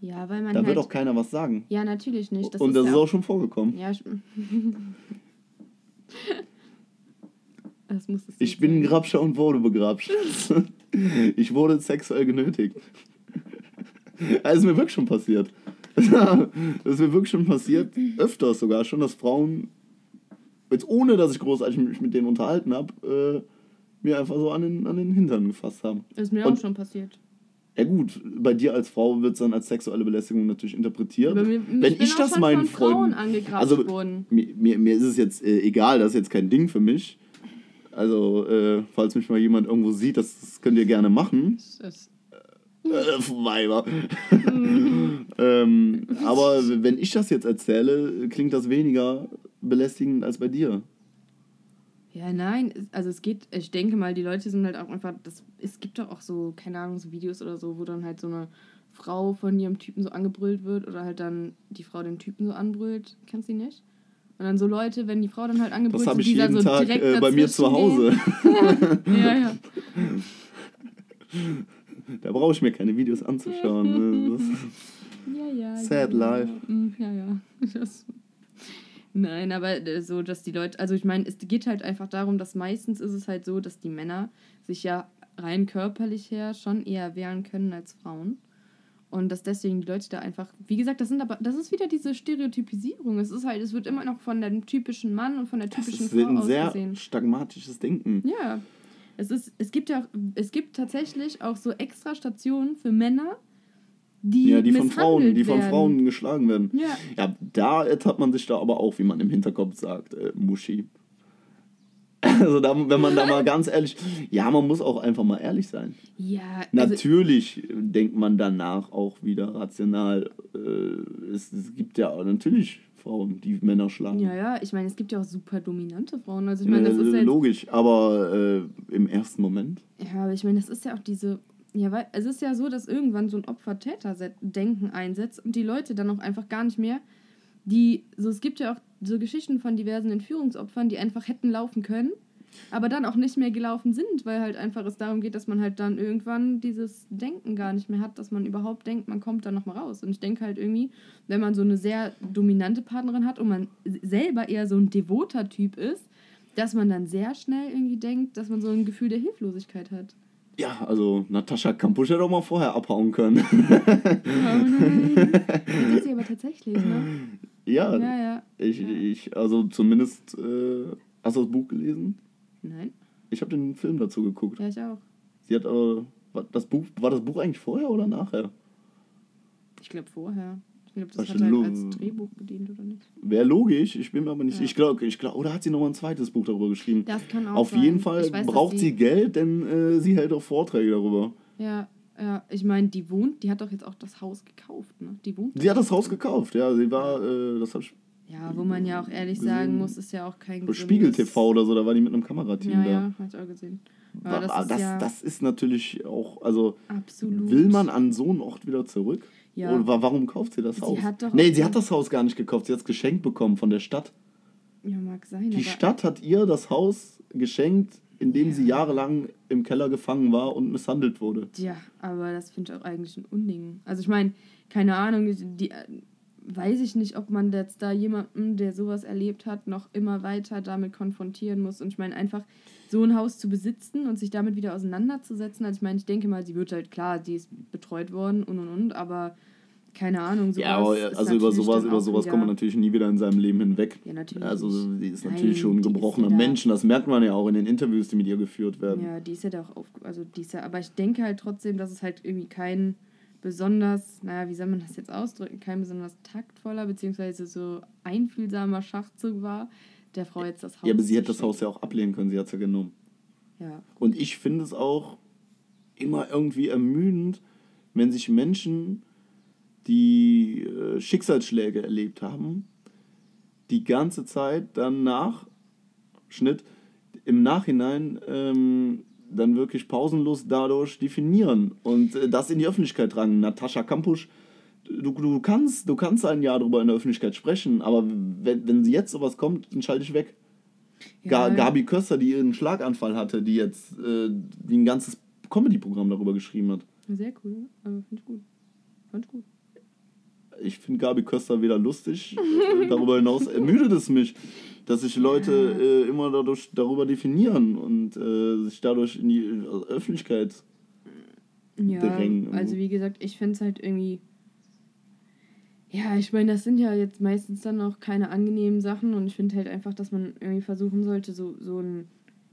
Ja, weil man Da halt. wird auch keiner was sagen. ja, natürlich nicht. Das Und ist das ja ist auch schon vorgekommen. Ja, ich, das muss es Ich bin ein. Grabscher und wurde begrabscht. ich wurde sexuell genötigt. Das ist mir wirklich schon passiert. Das ist mir wirklich schon passiert, öfters sogar schon, dass Frauen, jetzt ohne dass ich großartig mich mit denen unterhalten habe, äh, mir einfach so an den, an den Hintern gefasst haben. Ist mir Und- auch schon passiert. Ja gut, bei dir als Frau wird es dann als sexuelle Belästigung natürlich interpretiert. Mir, Wenn ich, ich das meinen Freunden... Also mir, mir, mir ist es jetzt äh, egal, das ist jetzt kein Ding für mich. Also, äh, falls mich mal jemand irgendwo sieht, das, das könnt ihr gerne machen. Das, Äh, Weiber. ähm, aber wenn ich das jetzt erzähle, klingt das weniger belästigend als bei dir. Ja, nein, also es geht, ich denke mal, die Leute sind halt auch einfach, das, es gibt doch auch so, keine Ahnung, so Videos oder so, wo dann halt so eine Frau von ihrem Typen so angebrüllt wird oder halt dann die Frau den Typen so anbrüllt. Kennst du die nicht? Und dann so Leute, wenn die Frau dann halt angebrüllt Das habe wird, ich die dann jeden so Tag direkt äh, bei mir zu Hause. Ja, ja. Da brauche ich mir keine Videos anzuschauen. ne? Ja, ja. Sad ja, life. Ja, Mm, ja. ja. Das, nein, aber äh, so, dass die Leute, also ich meine, es geht halt einfach darum, dass meistens ist es halt so, dass die Männer sich ja rein körperlich her schon eher wehren können als Frauen. Und dass deswegen die Leute da einfach, wie gesagt, das sind aber, das ist wieder diese Stereotypisierung. Es ist halt, es wird immer noch von dem typischen Mann und von der das typischen ist Frau ein sehr ausgesehen. stagmatisches Denken. Ja. Es, ist, es gibt ja es gibt tatsächlich auch so extra Stationen für Männer, die, Ja, die von Frauen, die von werden. Frauen geschlagen werden. Ja, Ja, da ertappt man sich da aber auch, wie man im Hinterkopf sagt, äh, Muschi. Also da, wenn man da mal ganz ehrlich, ja, man muss auch einfach mal ehrlich sein. ja also, Natürlich denkt man danach auch wieder rational. Äh, es, es gibt ja natürlich Frauen, die Männer schlagen. ja, ja, ich meine, es gibt ja auch super dominante Frauen. Also ich meine, das äh, ist ja jetzt, logisch, aber äh, im ersten Moment. ja, aber ich meine, das ist ja auch diese, ja, weil es ist ja so, dass irgendwann so ein Opfer-Täter-Denken einsetzt und die Leute dann auch einfach gar nicht mehr, die, so es gibt ja auch so Geschichten von diversen Entführungsopfern, die einfach hätten laufen können, aber dann auch nicht mehr gelaufen sind, weil halt einfach es darum geht, dass man halt dann irgendwann dieses Denken gar nicht mehr hat, dass man überhaupt denkt, man kommt da nochmal raus. Und ich denke halt irgendwie, wenn man so eine sehr dominante Partnerin hat und man selber eher so ein devoter Typ ist, dass man dann sehr schnell irgendwie denkt, dass man so ein Gefühl der Hilflosigkeit hat. Ja, also Natascha Kampusch hätte auch mal vorher abhauen können. Oh nein. Das ist sie aber tatsächlich, ne? ja, Ja, ja. Ich, Ja. ich, also zumindest, äh, hast du das Buch gelesen? Nein, Ich habe den Film dazu geguckt. ja, ich auch. Sie hat aber, war das Buch, war das Buch eigentlich vorher oder nachher? Ich glaube vorher. Ich glaube, das Was hat halt als Drehbuch gedient, oder nicht? Wäre logisch, ich bin mir aber nicht, Ja. ich glaube, ich glaub, oder hat sie nochmal ein zweites Buch darüber geschrieben? Das kann auch Auf sein. jeden Fall weiß, braucht sie Geld, denn äh, sie hält auch Vorträge darüber. Ja, ja. Ich meine, die wohnt, die hat doch jetzt auch das Haus gekauft, ne? Die wohnt. Sie hat das Haus gekauft, ja, sie war, äh, das hab ich, Ja, wo man ja auch ehrlich sagen muss, ist ja auch kein Spiegel TV oder so, da war die mit einem Kamerateam Ja, da. ja, hab ich auch gesehen. Aber das das, ist das, ja das ist natürlich auch, also absolut. will man an so einen Ort wieder zurück? Ja. Oder wa- warum kauft sie das Sie Haus? hat nee, sie hat das Haus gar nicht gekauft, sie hat es geschenkt bekommen von der Stadt. Ja, mag sein. Die Stadt hat ihr das Haus geschenkt, in dem sie jahrelang im Keller gefangen war und misshandelt wurde. Ja, aber das finde ich auch eigentlich ein Unding. Also ich meine, keine Ahnung, die, die, äh, weiß ich nicht, ob man jetzt da jemanden, der sowas erlebt hat, noch immer weiter damit konfrontieren muss. Und ich meine, einfach so ein Haus zu besitzen und sich damit wieder auseinanderzusetzen. Also ich meine, ich denke mal, sie wird halt klar, die ist betreut worden und und und, aber keine Ahnung, sowas ja, aber also über sowas, über sowas kommt man natürlich nie wieder in seinem Leben hinweg. Ja, natürlich. Also sie ist Nein, natürlich schon ein gebrochener ja Mensch das merkt man ja auch in den Interviews, die mit ihr geführt werden. Ja, die ist ja da auch auf, also die ist ja, aber ich denke halt trotzdem, dass es halt irgendwie kein besonders, naja, wie soll man das jetzt ausdrücken, kein besonders taktvoller beziehungsweise so einfühlsamer Schachzug war, der Frau jetzt das Haus Ja, aber sie hätte das Haus ja auch ablehnen können, sie hat es ja genommen. Ja. Und ich finde es auch immer irgendwie ermüdend, wenn sich Menschen, die äh, Schicksalsschläge erlebt haben, die ganze Zeit dann nach Schnitt im Nachhinein ähm, dann wirklich pausenlos dadurch definieren und äh, das in die Öffentlichkeit tragen. Natascha Kampusch, du, du, kannst, du kannst ein Jahr darüber in der Öffentlichkeit sprechen, aber wenn, wenn jetzt sowas kommt, dann schalte ich weg. Ja. Gabi Köster, die einen Schlaganfall hatte, die jetzt äh, die ein ganzes Comedy-Programm darüber geschrieben hat. Sehr cool, aber finde ich gut. Fand ich gut. Ich finde Gabi Köster weder lustig, darüber hinaus ermüdet es mich, dass sich Leute äh, immer dadurch darüber definieren und äh, sich dadurch in die Öffentlichkeit ja, drängen. Also wie gesagt, ich finde es halt irgendwie ja, ich meine, das sind ja jetzt meistens dann auch keine angenehmen Sachen und ich finde halt einfach, dass man irgendwie versuchen sollte, so, so ein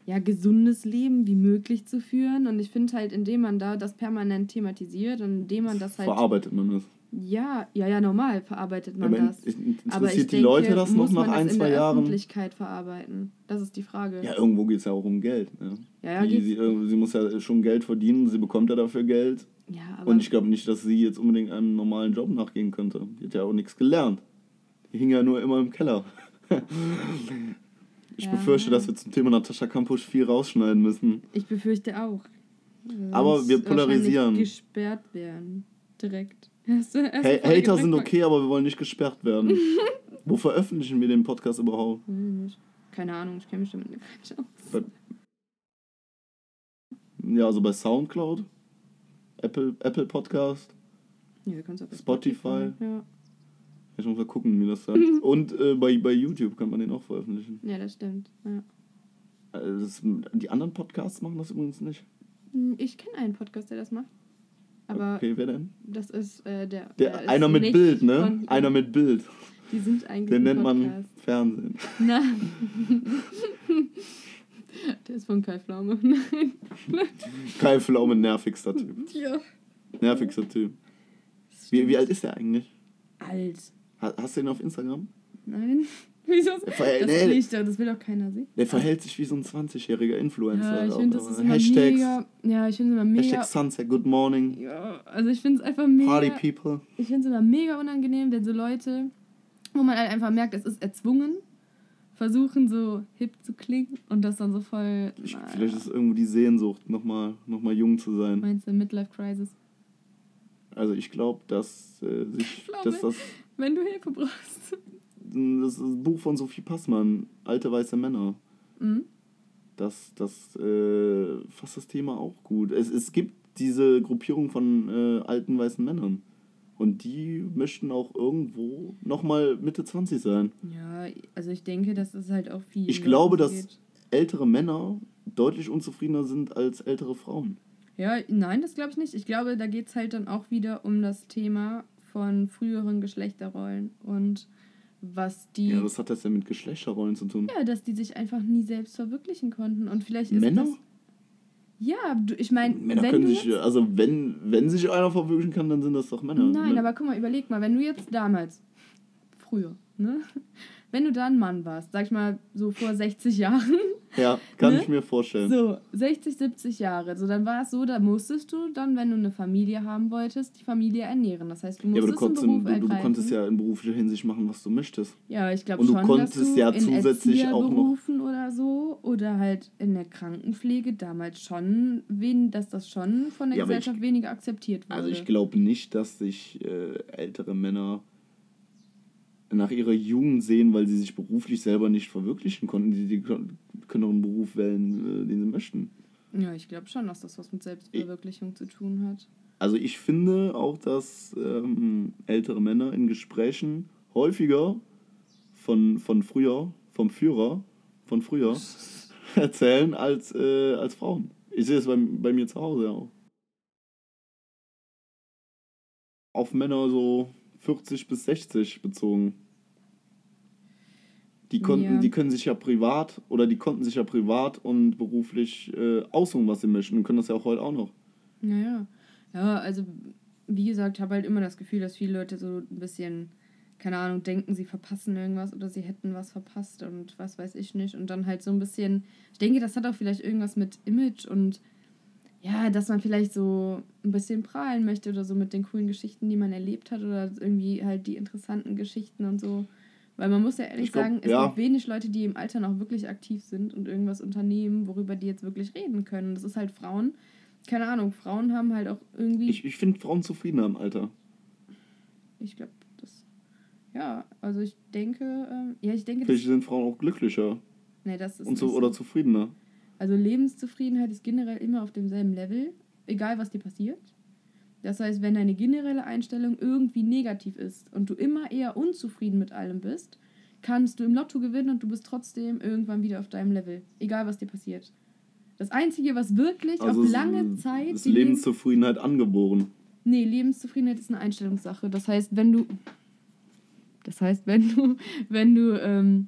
ja, gesundes Leben wie möglich zu führen. Und ich finde halt, indem man da das permanent thematisiert und indem man das halt. Verarbeitet man das. Ja, ja, ja, normal verarbeitet man ja, das. Interessiert aber ich die denke, Leute das noch nach ein, zwei Jahren? Öffentlichkeit verarbeiten. Das ist die Frage. Ja, irgendwo geht es ja auch um Geld. Ne? Ja, ja, die, sie, sie muss ja schon Geld verdienen, sie bekommt ja dafür Geld. Ja, aber Und ich glaube nicht, dass sie jetzt unbedingt einem normalen Job nachgehen könnte. Die hat ja auch nichts gelernt. Die hing ja nur immer im Keller. ich ja. befürchte, dass wir zum Thema Natascha Kampusch viel rausschneiden müssen. Ich befürchte auch. aber wir polarisieren. gesperrt werden. Direkt. Du, hast hey, Hater sind okay, aber wir wollen nicht gesperrt werden. Wo veröffentlichen wir den Podcast überhaupt? Keine Ahnung, ich kenne mich damit nicht aus. Ja, also bei Soundcloud. Apple, Apple Podcast. Ja, Spotify. Spotify. Ja. Ich muss mal gucken, wie das da Und äh, bei, bei YouTube kann man den auch veröffentlichen. Ja, das stimmt. Ja. Also das, die anderen Podcasts machen das übrigens nicht. Hm, ich kenne einen Podcast, der das macht. Aber okay, wer denn? Das ist äh, der. der, der einer mit Bild, ne? Einer mit Bild. Die sind eigentlich. Den nennt man Fernsehen. Na. Der ist von Kai Pflaume. Nein. Kai Pflaume, nervigster Typ. Ja. Nervigster Typ. Wie, wie alt ist der eigentlich? Alt. Hast du ihn auf Instagram? Nein. Wieso? Das, nee, nicht, das will doch keiner sehen. Der verhält sich wie so ein 20-jähriger Influencer. Ja, ich finde, das ist immer Hashtags, mega... Ja, ich finde es immer mega... Hashtag Sunset, Good Morning. Ja, also ich finde es einfach mega... Party People. Ich finde es immer mega unangenehm, wenn so Leute, wo man halt einfach merkt, es ist erzwungen, versuchen so hip zu klingen und das dann so voll... Ich, vielleicht ist es irgendwo die Sehnsucht, nochmal noch mal jung zu sein. Meinst du Midlife Crisis? Also ich glaube, dass äh, sich... Ich glaube, dass das, wenn du Hilfe brauchst das, das Buch von Sophie Passmann, Alte weiße Männer. Mhm. Das, das äh, fasst das Thema auch gut. Es, es gibt diese Gruppierung von äh, alten weißen Männern. Und die möchten auch irgendwo nochmal Mitte 20 sein. Ja, also ich denke, das ist halt auch viel. Ich glaube, dass geht. ältere Männer deutlich unzufriedener sind als ältere Frauen. Ja, nein, das glaube ich nicht. Ich glaube, da geht es halt dann auch wieder um das Thema von früheren Geschlechterrollen. Und was die. Ja, was hat das denn mit Geschlechterrollen zu tun? Ja, dass die sich einfach nie selbst verwirklichen konnten. Und vielleicht ist Männer? das. Ja, du, ich meine. Männer können sich, jetzt, also wenn, wenn sich einer verwirklichen kann, dann sind das doch Männer. Nein, ne? aber guck mal, überleg mal, wenn du jetzt damals, früher, ne? Wenn du da ein Mann warst, sag ich mal so vor 60 Jahren, ja, kann ne? ich mir vorstellen. So, 60, 70 Jahre. So, dann war es so, da musstest du dann, wenn du eine Familie haben wolltest, die Familie ernähren. Das heißt, du musstest ja, aber du, einen Beruf in, du, du konntest ja in beruflicher Hinsicht machen, was du möchtest. Ja, ich glaube schon, konntest dass du ja zusätzlich auch noch oder so oder halt in der Krankenpflege damals schon, wen, dass das schon von der ja, Gesellschaft ich, weniger akzeptiert wurde. Also ich glaube nicht, dass sich äh, ältere Männer nach ihrer Jugend sehen, weil sie sich beruflich selber nicht verwirklichen konnten. Die, die können auch einen Beruf wählen, äh, den sie möchten. Ja, ich glaube schon, dass das was mit Selbstverwirklichung ich, zu tun hat. Also ich finde auch, dass ähm, ältere Männer in Gesprächen häufiger von, von früher, vom Führer, von früher erzählen als, äh, als Frauen. Ich sehe es bei, bei mir zu Hause auch. Auf Männer so 40 bis 60 bezogen. Die konnten, ja. die können sich ja privat oder die konnten sich ja privat und beruflich äh, aussuchen, was sie möchten und können das ja auch heute auch noch. Naja. Ja, also wie gesagt, habe halt immer das Gefühl, dass viele Leute so ein bisschen, keine Ahnung, denken, sie verpassen irgendwas oder sie hätten was verpasst und was weiß ich nicht. Und dann halt so ein bisschen, ich denke, das hat auch vielleicht irgendwas mit Image und ja, dass man vielleicht so ein bisschen prahlen möchte oder so mit den coolen Geschichten, die man erlebt hat oder irgendwie halt die interessanten Geschichten und so. Weil man muss ja ehrlich glaub, sagen, es ja. gibt wenig Leute, die im Alter noch wirklich aktiv sind und irgendwas unternehmen, worüber die jetzt wirklich reden können. Das ist halt Frauen. Keine Ahnung, Frauen haben halt auch irgendwie. Ich, ich finde Frauen zufriedener im Alter. Ich glaube, das. Ja, also ich denke, ähm, ja, ich denke, Vielleicht sind Frauen auch glücklicher nee, das ist und so oder zufriedener. Also Lebenszufriedenheit ist generell immer auf demselben Level, egal was dir passiert. Das heißt, wenn deine generelle Einstellung irgendwie negativ ist und du immer eher unzufrieden mit allem bist, kannst du im Lotto gewinnen und du bist trotzdem irgendwann wieder auf deinem Level, egal was dir passiert. Das Einzige, was wirklich Also auf lange Zeit ist Lebenszufriedenheit angeboren. Nee, Lebenszufriedenheit ist eine Einstellungssache. Das heißt, wenn du. Das heißt, wenn du, wenn du ähm,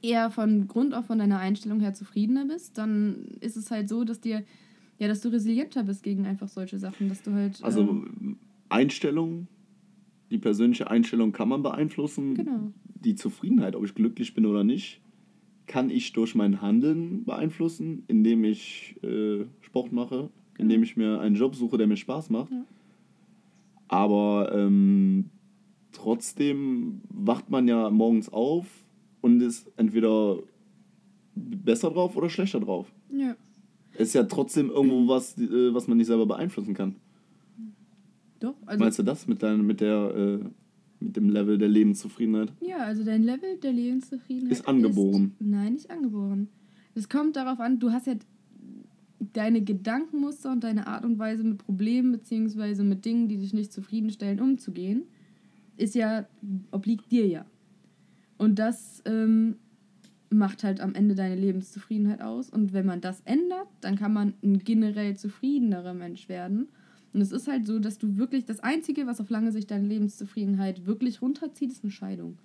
eher von Grund auf von deiner Einstellung her zufriedener bist, dann ist es halt so, dass dir, ja, dass du resilienter bist gegen einfach solche Sachen, dass du halt. Also ähm, Einstellung, die persönliche Einstellung kann man beeinflussen. Genau. Die Zufriedenheit, ob ich glücklich bin oder nicht, kann ich durch mein Handeln beeinflussen, indem ich äh, Sport mache, indem ich mir einen Job suche, der mir Spaß macht. Ja. Aber ähm, trotzdem wacht man ja morgens auf und ist entweder besser drauf oder schlechter drauf. ja, ist ja trotzdem irgendwo was, äh, was man nicht selber beeinflussen kann. doch. Also, Meinst du das mit, dein, mit, der, äh, mit dem Level der Lebenszufriedenheit? ja, also dein Level der Lebenszufriedenheit. Ist angeboren. Ist, nein, nicht angeboren. Es kommt darauf an, du hast ja deine Gedankenmuster und deine Art und Weise mit Problemen beziehungsweise mit Dingen, die dich nicht zufriedenstellen, umzugehen, ist ja, obliegt dir ja. Und das ähm, macht halt am Ende deine Lebenszufriedenheit aus. Und wenn man das ändert, dann kann man ein generell zufriedenerer Mensch werden. Und es ist halt so, dass du wirklich, das Einzige, was auf lange Sicht deine Lebenszufriedenheit wirklich runterzieht, ist eine Scheidung.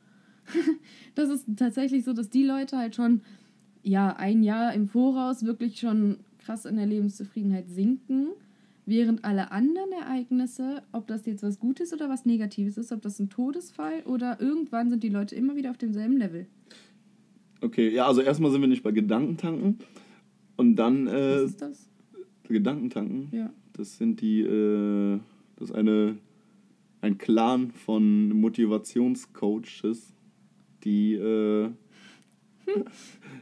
das ist tatsächlich so, dass die Leute halt schon, ja, ein Jahr im Voraus wirklich schon krass in der Lebenszufriedenheit sinken, während alle anderen Ereignisse, ob das jetzt was Gutes oder was Negatives ist, ob das ein Todesfall oder irgendwann sind die Leute immer wieder auf demselben Level. Okay, ja, also erstmal sind wir nicht bei Gedankentanken. Und dann Was äh, ist das? Gedankentanken. Ja. Das sind die, äh, das ist eine, ein Clan von Motivationscoaches, die äh,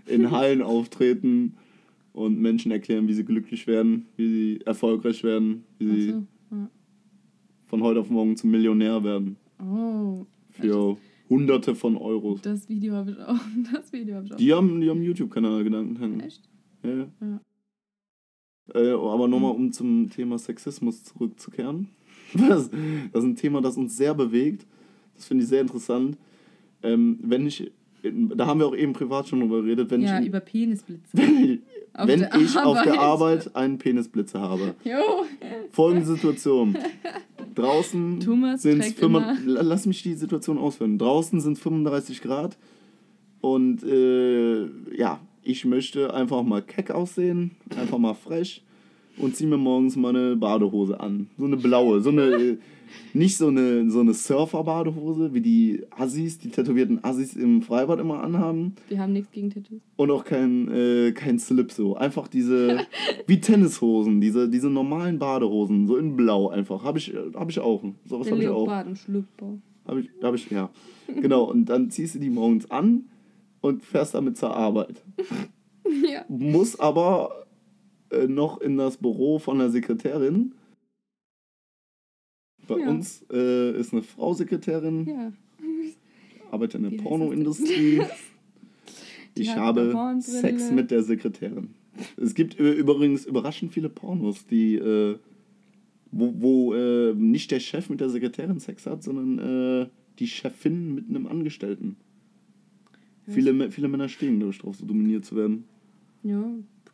in Hallen auftreten und Menschen erklären, wie sie glücklich werden, wie sie erfolgreich werden, wie sie so. ja. von heute auf morgen zum Millionär werden. Oh. Für Hunderte von Euros. Das Video habe ich auch. Das Video habe ich auch. Die haben, die haben einen YouTube-Kanal Gedankentanken. Echt? Ja. ja. Ja. Äh, aber nochmal, um zum Thema Sexismus zurückzukehren. Das, das ist ein Thema, das uns sehr bewegt. Das finde ich sehr interessant. Ähm, wenn ich, da haben wir auch eben privat schon drüber geredet, wenn ja, ich, über Penisblitze. wenn ich, Auf wenn der ich auf der Arbeit. Einen Penisblitzer habe. Jo. Folgende Situation. Draußen sind trägt Lass mich die Situation ausführen. Draußen sind 35 Grad und äh, ja, ich möchte einfach mal keck aussehen, einfach mal frech und ziehe mir morgens mal eine Badehose an. So eine blaue, so eine, äh, nicht so eine, so eine Surfer-Badehose, wie die Assis, die tätowierten Assis im Freibad immer anhaben. Wir haben nichts gegen Tattoos. Und auch kein, äh, kein Slip so. Einfach diese, wie Tennishosen, diese, diese normalen Badehosen, so in blau einfach. Habe ich, hab ich auch. Sowas Der habe ich auch. Schlüpper. Habe ich, hab ich, ja. Genau, und dann ziehst du die morgens an und fährst damit zur Arbeit. Ja. Muss aber äh, noch in das Büro von der Sekretärin. Bei Ja. uns äh, ist eine Frau Sekretärin, Ja. arbeitet in der Pornoindustrie. Ich habe. Sex mit der Sekretärin. Es gibt ü- übrigens überraschend viele Pornos, die äh, wo, wo äh, nicht der Chef mit der Sekretärin Sex hat, sondern äh, die Chefin mit einem Angestellten. Ja. Viele, viele Männer stehen, glaube ich, drauf, so dominiert zu werden. Ja,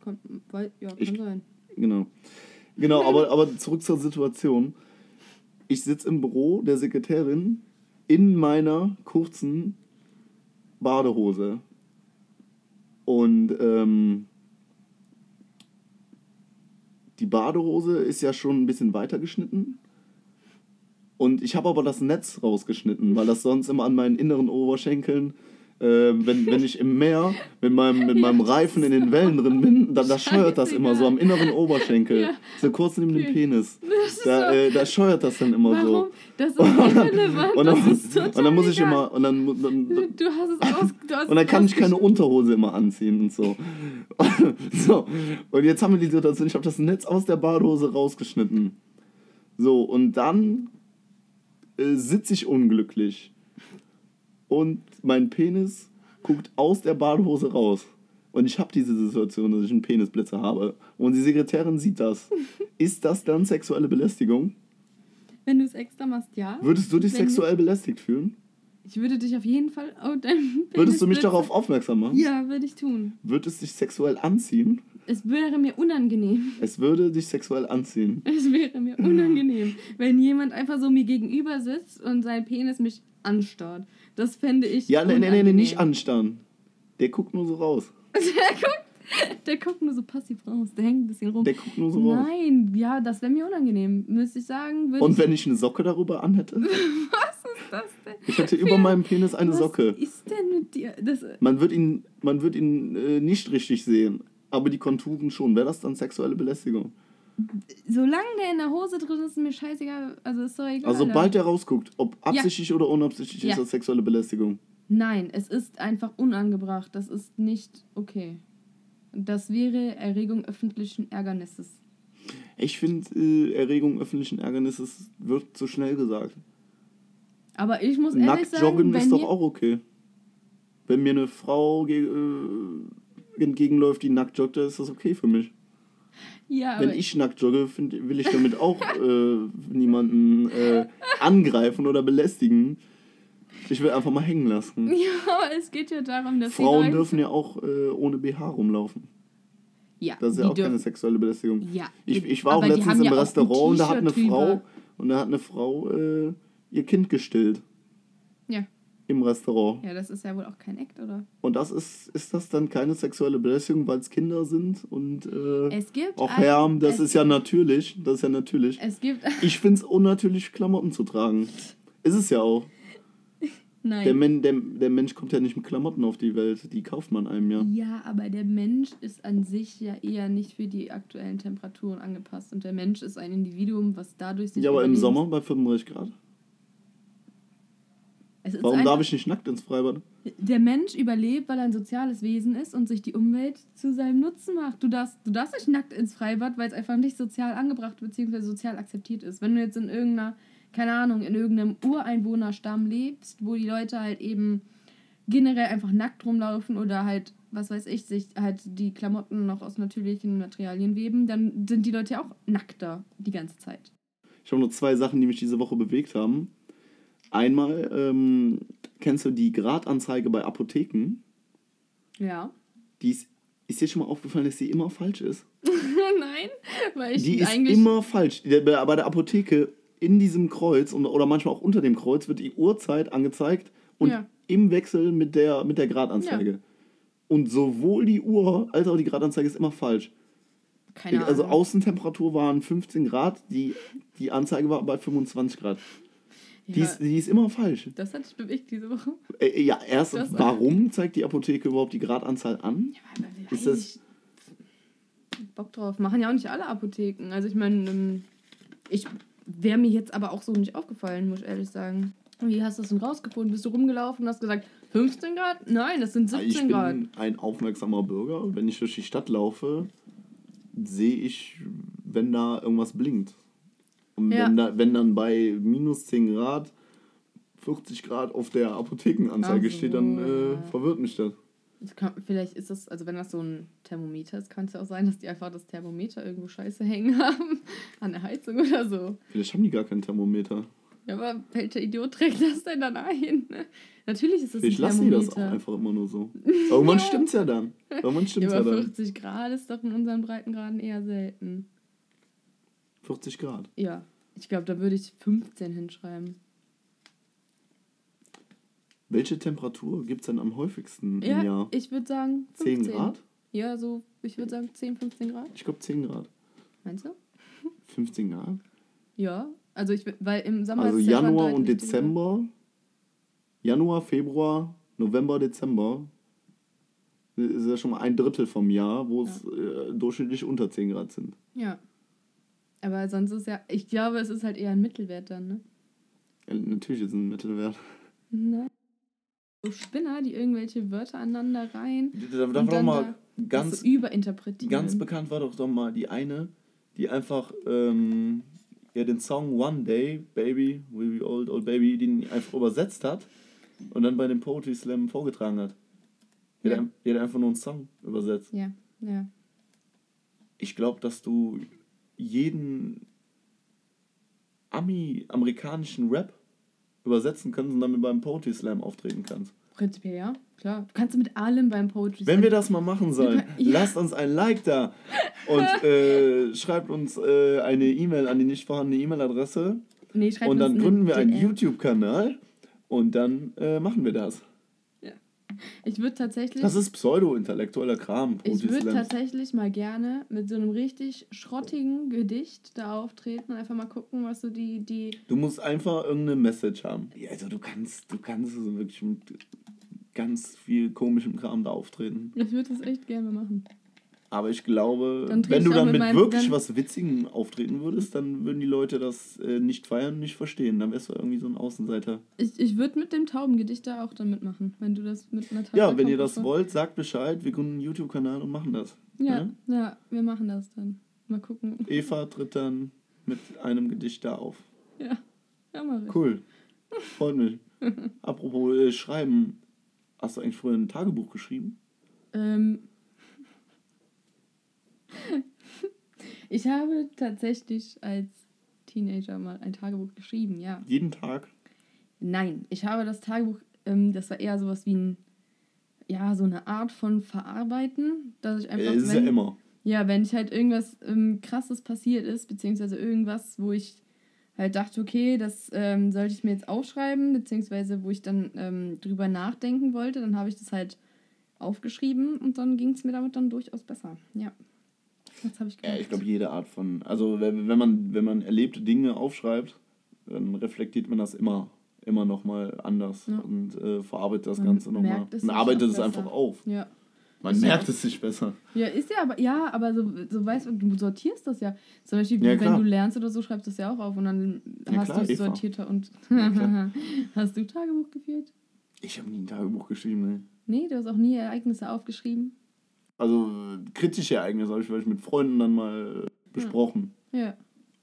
kann, weil, ja, kann Ich- sein. Genau. Genau, aber, aber zurück zur Situation. Ich sitze im Büro der Sekretärin in meiner kurzen Badehose. Und ähm, die Badehose ist ja schon ein bisschen weiter geschnitten. Und ich habe aber das Netz rausgeschnitten, weil das sonst immer an meinen inneren Oberschenkeln, äh, wenn, wenn ich im Meer mit meinem, mit meinem Reifen in den Wellen drin bin, da, da scheuert das immer so am inneren Oberschenkel. Ja. So kurz neben dem Penis. Da, äh, da scheuert das dann immer Warum? so. Das ist irrelevant. Und dann, das ist total und dann muss ich egal. immer, und dann, dann, Du hast es aus. Hast und dann kann ich keine Unterhose immer anziehen und so. so. Und jetzt haben wir die Situation, ich habe das Netz aus der Badehose rausgeschnitten. So, und dann äh, sitze ich unglücklich. Und mein Penis guckt aus der Badehose raus. Und ich habe diese Situation, dass ich einen Penisblitzer habe. Und die Sekretärin sieht das. Ist das dann sexuelle Belästigung? Wenn du es extra machst, ja. Würdest du dich Wenn- sexuell belästigt fühlen? Ich würde dich auf jeden Fall auf deinem Würdest du mich darauf aufmerksam machen? Ja, würde ich tun. Würde es dich sexuell anziehen? Es wäre mir unangenehm. Es würde dich sexuell anziehen. Es wäre mir unangenehm, wenn jemand einfach so mir gegenüber sitzt und sein Penis mich anstarrt. Das fände ich. Ja, nee, nee, unangenehm. nicht anstarren. Der guckt nur so raus. Der guckt, der guckt nur so passiv raus. Der hängt ein bisschen rum. Der guckt nur so raus. Nein, ja, das wäre mir unangenehm. Müsste ich sagen. Und wenn ich eine Socke darüber anhätte? was ist das denn? Ich hätte über meinem Penis eine was Socke. ist denn mit dir? Das, Man wird ihn, man wird ihn äh, nicht richtig sehen. Aber die Konturen schon. Wäre das dann sexuelle Belästigung? Solange der in der Hose drin ist, ist mir scheißegal. Also ist doch egal. Also sobald der rausguckt, ob absichtlich oder unabsichtlich, Ja. ist das sexuelle Belästigung. Nein, es ist einfach unangebracht. Das ist nicht okay. Das wäre Erregung öffentlichen Ärgernisses. Ich finde, äh, Erregung öffentlichen Ärgernisses wird zu schnell gesagt. Aber ich muss ehrlich Nackt sagen, joggen wenn ist doch auch okay. Wenn mir eine Frau äh, entgegenläuft, die nackt joggt, dann ist das okay für mich. Ja, Wenn ich nackt jogge, find, will ich damit auch äh, niemanden äh, angreifen oder belästigen. Ich will einfach mal hängen lassen. ja, aber es geht ja darum, dass Frauen dürfen ja auch äh, ohne BH rumlaufen. ja, Das ist ja auch keine sexuelle Belästigung. ja, Ich, ich war auch letztens im ja Restaurant und da hat eine Frau und da hat eine Frau ihr Kind gestillt Ja, im Restaurant. ja, das ist ja wohl auch kein Act, oder? Und das ist, ist das dann keine sexuelle Belästigung, weil es Kinder sind und äh, Es gibt auch Herren, das ist ja natürlich. Das ist ja natürlich. Es gibt. Ich finde es unnatürlich, Klamotten zu tragen. Ist es ja auch. Der, Nein. Men, der, der Mensch kommt ja nicht mit Klamotten auf die Welt, die kauft man einem ja. Ja, aber der Mensch ist an sich ja eher nicht für die aktuellen Temperaturen angepasst. Und der Mensch ist ein Individuum, was dadurch sich. Ja, aber im Sommer bei 35 Grad. Warum darf ich nicht nackt ins Freibad? Der Mensch überlebt, weil er ein soziales Wesen ist und sich die Umwelt zu seinem Nutzen macht. Du darfst, du darfst nicht nackt ins Freibad, weil es einfach nicht sozial angebracht bzw. sozial akzeptiert ist. Wenn du jetzt in irgendeiner, keine Ahnung, in irgendeinem Ureinwohnerstamm lebst, wo die Leute halt eben generell einfach nackt rumlaufen oder halt, was weiß ich, sich halt die Klamotten noch aus natürlichen Materialien weben, dann sind die Leute ja auch nackter die ganze Zeit. Ich habe nur zwei Sachen, die mich diese Woche bewegt haben. Einmal, ähm, kennst du die Gradanzeige bei Apotheken? Ja. Die ist, ist dir schon mal aufgefallen, dass die immer falsch ist? Nein, weil ich Die ist immer falsch. Bei der Apotheke in diesem Kreuz und, oder manchmal auch unter dem Kreuz wird die Uhrzeit angezeigt und Ja. im Wechsel mit der, mit der Gradanzeige. Und sowohl die Uhr als auch die Gradanzeige ist immer falsch. keine Ahnung. Also Außentemperatur waren 15 Grad, die, die Anzeige war bei 25 Grad. Die, Ja. ist, die ist immer falsch. Das hat dich bewegt diese Woche. Äh, ja, erst, Das- warum zeigt die Apotheke überhaupt die Gradanzahl an? Ja, wer Ist das- ich Bock drauf. Machen ja auch nicht alle Apotheken. Also ich meine, ähm, ich wäre mir jetzt aber auch so nicht aufgefallen, muss ich ehrlich sagen. Wie hast du das denn rausgefunden? Bist du rumgelaufen und hast gesagt, 15 Grad? Nein, das sind Ich 17 bin Grad. ein aufmerksamer Bürger. Wenn ich durch die Stadt laufe, sehe ich, wenn da irgendwas blinkt. Und Ja. wenn, da, wenn dann bei minus 10 Grad 40 Grad auf der Apothekenanzeige Ach so, steht, dann äh, ja. verwirrt mich das. Kann, vielleicht ist das, also wenn das so ein Thermometer ist, kann es ja auch sein, dass die einfach das Thermometer irgendwo scheiße hängen haben. An der Heizung oder so. Vielleicht haben die gar kein Thermometer. Ja, aber welcher Idiot trägt das denn dann ein? Natürlich ist das ein lassen die das auch einfach immer nur so. Irgendwann stimmt's ja dann. Irgendwann stimmt's ja, Aber dann. 40 Grad ist doch in unseren Breitengraden eher selten. 40 Grad. Ja, ich glaube, da würde ich 15 hinschreiben. Welche Temperatur gibt es denn am häufigsten im Ja, Jahr? ich würde sagen 10 15. Grad? Ja, so, ich würde sagen 10, 15 Grad. Ich glaube 10 Grad. Meinst du? 15 Grad? Ja, Also ich weil im Sommer Also ja Januar und Dezember. Januar, Februar, November, Dezember. Das ist ja schon mal ein Drittel vom Jahr, wo es äh, durchschnittlich unter 10 Grad sind. Ja. Aber sonst ist ja, ich glaube, es ist halt eher ein Mittelwert dann, ne? Ja, natürlich ist es ein Mittelwert. Nein. So Spinner, die irgendwelche Wörter aneinander rein Da, da war mal ganz, das so überinterpretieren. ganz bekannt war doch doch mal die eine, die einfach ähm, ja, den Song One Day, Baby, We Be Old, Old Baby, den einfach übersetzt hat und dann bei dem Poetry Slam vorgetragen hat. Die, Ja. hat einfach nur einen Song übersetzt. Ja, ja. Ich glaube, dass du jeden Ami, amerikanischen Rap übersetzen kannst und damit beim Poetry Slam auftreten kannst. Prinzipiell ja, klar. Du kannst mit allem beim Poetry Wenn wir das mal machen sollen, Ja. lasst uns ein Like da und äh, schreibt uns äh, eine E-Mail an die nicht vorhandene E-Mail-Adresse nee, und dann gründen wir einen. YouTube-Kanal und dann äh, machen wir das. Ich würde tatsächlich. Das ist pseudo-intellektueller Kram. Ich würde tatsächlich mal gerne mit so einem richtig schrottigen Gedicht da auftreten und einfach mal gucken, was so die, die. Du musst einfach irgendeine Message haben. Ja, also du kannst, du kannst so wirklich mit ganz viel komischem Kram da auftreten. Ich würde das echt gerne machen. Aber ich glaube, Dann wenn du dann mit meinem- wirklich dann- was Witzigem auftreten würdest, dann würden die Leute das äh, nicht feiern und nicht verstehen. Dann wärst du irgendwie so ein Außenseiter. Ich, ich würde mit dem Taubengedicht da auch dann mitmachen, wenn du das mit einer Taube Ja, wenn ihr das wollt, sagt Bescheid. Wir gründen einen YouTube-Kanal und machen das. Ja, Ne? ja, wir machen das dann. Mal gucken. Eva tritt dann mit einem Gedicht da auf. Ja, ja mach ich. Cool. Freut mich. Apropos äh, Schreiben. Hast du eigentlich früher ein Tagebuch geschrieben? Ähm, ich habe tatsächlich als Teenager mal ein Tagebuch geschrieben, ja. Jeden Tag? Nein, ich habe das Tagebuch, ähm, das war eher sowas wie ein, ja, so eine Art von Verarbeiten, dass ich einfach, Äh, ist ja wenn, immer. ja, wenn ich halt irgendwas ähm, krasses passiert ist, beziehungsweise irgendwas, wo ich halt dachte, okay, das ähm, sollte ich mir jetzt aufschreiben, beziehungsweise wo ich dann ähm, drüber nachdenken wollte, dann habe ich das halt aufgeschrieben und dann ging es mir damit dann durchaus besser. Ja. Das habe ich Ja, gemacht. ich glaube, jede Art von. Also, wenn wenn man, wenn man erlebte Dinge aufschreibt, dann reflektiert man das immer, immer nochmal anders Ja. und äh, verarbeitet das Man Ganze nochmal. Und arbeitet es einfach auf. Ja. Man Ist ja merkt es sich besser. Ja, ist ja, aber ja, aber so, so weißt du, du sortierst das ja. Zum Beispiel, Ja, wenn du lernst oder so, schreibst du das ja auch auf und dann Ja, hast du es sortierter und Ja, hast du Tagebuch geführt? Ich habe nie ein Tagebuch geschrieben, ne. Nee, du hast auch nie Ereignisse aufgeschrieben. Also, kritische Ereignisse habe ich vielleicht mit Freunden dann mal äh, besprochen Ja.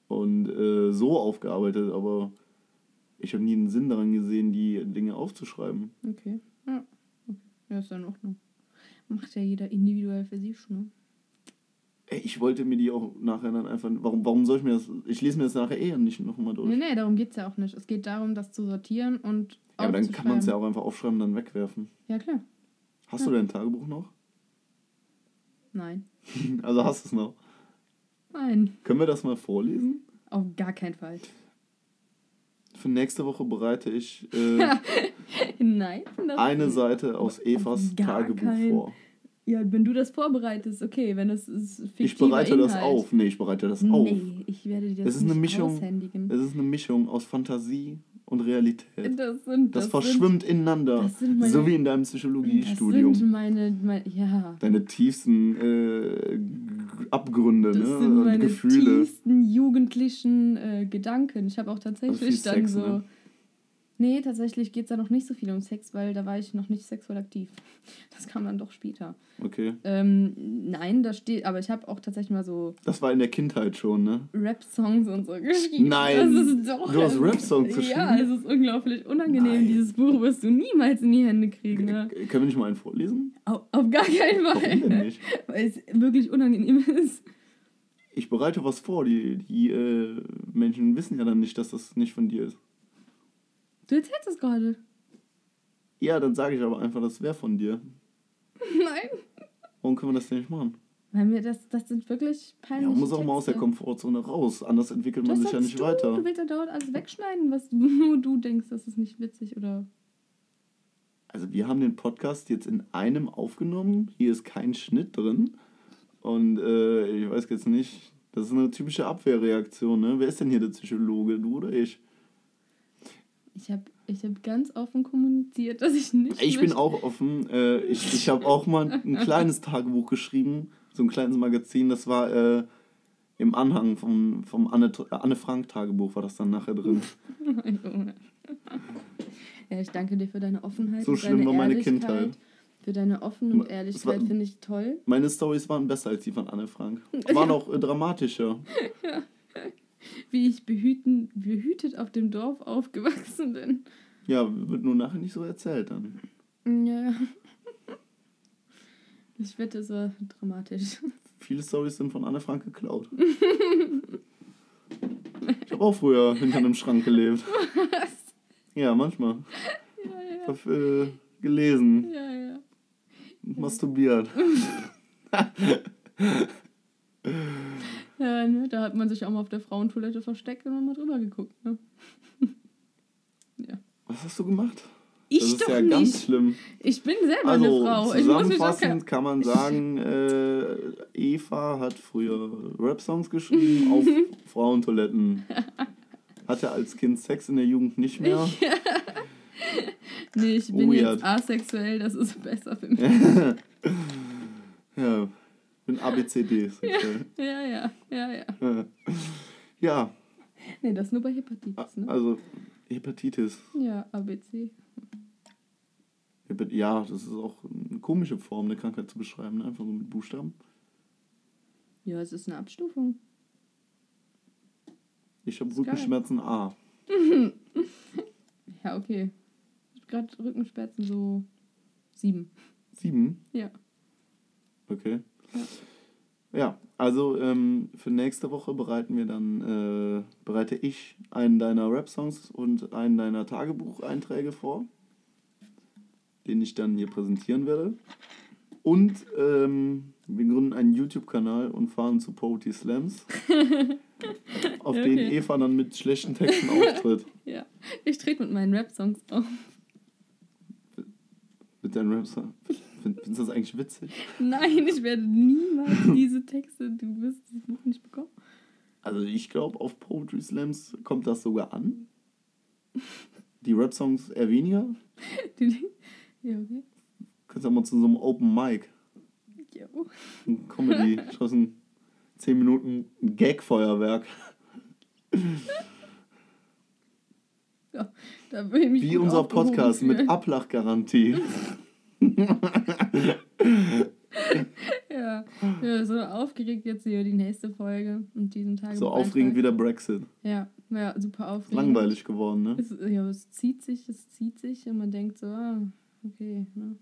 und äh, so aufgearbeitet, aber ich habe nie einen Sinn daran gesehen, die Dinge aufzuschreiben. Okay. Ja. okay. Ja, ist ja in Ordnung. Macht ja jeder individuell für sich, ne? Ey, ich wollte mir die auch nachher dann einfach. Warum, warum soll ich mir das. Ich lese mir das nachher eh nicht nochmal durch. Nee, nee, darum geht es ja auch nicht. Es geht darum, das zu sortieren und Ja, aber dann kann man es ja auch einfach aufschreiben und dann wegwerfen. Ja, klar. Hast du dein Tagebuch noch? Nein. Also hast du es noch. Nein. Können wir das mal vorlesen? Auf gar keinen Fall. Für nächste Woche bereite ich äh, Nein. Das eine Seite aus Evas Tagebuch kein- vor. Ja, wenn du das vorbereitest, okay, wenn es ist Ich bereite das Inhalt. auf. Nee, ich bereite das auf. Nee, ich werde dir das Es ist eine nicht Mischung- aushändigen. Es ist eine Mischung aus Fantasie und Realität. Das, sind, Das, das verschwimmt ineinander. das sind meine- so wie in deinem Sind, das Psychologiestudium. sind meine, meine ja. Deine tiefsten äh, Abgründe Das ne? sind und meine Gefühle. tiefsten jugendlichen äh, Gedanken. Ich habe auch tatsächlich Also dann Sex, so. ne? Nee, tatsächlich geht es da noch nicht so viel um Sex, weil da war ich noch nicht sexuell aktiv. Das kam dann doch später. Okay. Ähm, nein, da steht, aber ich habe auch tatsächlich mal so Das war in der Kindheit schon, ne? Rap-Songs und so geschrieben. Nein, das ist doch. du hast Rap-Songs geschrieben? Ja, es ist unglaublich unangenehm. Nein. Dieses Buch wirst du niemals in die Hände kriegen. Ne? Können wir nicht mal einen vorlesen? Auf, auf gar keinen Warum denn Fall. nicht? Weil es wirklich unangenehm ist. Ich bereite was vor. Die, die äh, Menschen wissen ja dann nicht, dass das nicht von dir ist. Du erzählst es gerade. Ja, dann sage ich aber einfach, das wäre von dir. Nein. Warum können wir das denn nicht machen? Weil mir das, das sind wirklich Ja, peinliche man muss auch mal aus der. Komfortzone raus. Anders entwickelt man Das sich ja nicht du. weiter. Du willst ja dauernd alles wegschneiden, was nur du denkst, das ist nicht witzig oder. Also wir haben den Podcast jetzt in einem aufgenommen. Hier ist kein Schnitt drin. Und äh, ich weiß jetzt nicht, Das ist eine typische Abwehrreaktion, ne? Wer ist denn hier der Psychologe? Du oder ich? Ich habe ich hab ganz offen kommuniziert, dass ich nicht. Ich bin auch offen. Äh, ich ich habe auch mal ein kleines Tagebuch geschrieben, so ein kleines Magazin. Das war äh, im Anhang vom, vom Anne, Anne Frank Tagebuch, war das dann nachher drin. Ja, ich danke dir für deine Offenheit. So schlimm deine war meine Ehrlichkeit. Kindheit. Für deine Offen- und Ehrlichkeit finde ich toll. Meine Stories waren besser als die von Anne Frank. Waren auch äh, dramatischer. Wie ich behüten, behütet auf dem Dorf aufgewachsen bin. Ja, wird nur nachher nicht so erzählt dann. Ja. Ich wette, es war dramatisch. Viele Stories sind von Anne Frank geklaut. Ich habe auch früher hinter einem Schrank gelebt. Ja, manchmal. Ja, Ich ja. habe äh, gelesen, Ja, ja. masturbiert. Ja, ne, da hat man sich auch mal auf der Frauentoilette versteckt und mal drüber geguckt. Ne? ja. Was hast du gemacht? Ich das ist doch ja nicht. ganz schlimm. Ich bin selber Also eine Frau. Zusammenfassend kann man sagen, äh, Eva hat früher Rap-Songs geschrieben auf Frauentoiletten. Hatte als Kind Sex in der Jugend nicht mehr. Nee, ich bin Weird. jetzt asexuell, das ist besser für mich. ja, bin ABCD sexuell. Ja, ja, ja, ja. Ja, Nee, das nur bei Hepatitis, ne? also Hepatitis. Ja, ABC. Ja, das ist auch eine komische Form, eine Krankheit zu beschreiben, ne? einfach so mit Buchstaben. Ja, es ist eine Abstufung. Ich habe Ist geil. Rückenschmerzen A. Ja, okay. Ich hab gerade Rückenschmerzen so sieben. Sieben? Ja. Okay. Ja. Ja, also ähm, für nächste Woche bereiten wir dann, äh, bereite ich einen deiner Rap-Songs und einen deiner Tagebucheinträge vor, den ich dann hier präsentieren werde. Und ähm, wir gründen einen YouTube-Kanal und fahren zu Poetry Slams, auf Ja, denen okay. Eva dann mit schlechten Texten auftritt. Ja. Ich trete mit meinen Rap-Songs auf. Mit deinen Rap-Songs. Findest du das eigentlich witzig? Nein, ich werde niemals diese Texte, du wirst das Buch nicht bekommen. Also ich glaube, auf Poetry Slams kommt das sogar an. Die Rap-Songs eher weniger. Die- Ja, okay. Kannst auch mal zu so einem Open Mic, Jo. ein Comedy, schossen 10 Minuten Gag-Feuerwerk. Da will ich mich Wie unser Podcast mit. Ablachgarantie. Ja. ja, so aufgeregt jetzt hier die nächste Folge und diesen Tag. So aufregend wie der Brexit. Ja, ja, super aufregend. Langweilig geworden, ne? Es, ja, es zieht sich, es zieht sich und man denkt so, ah, okay, ne?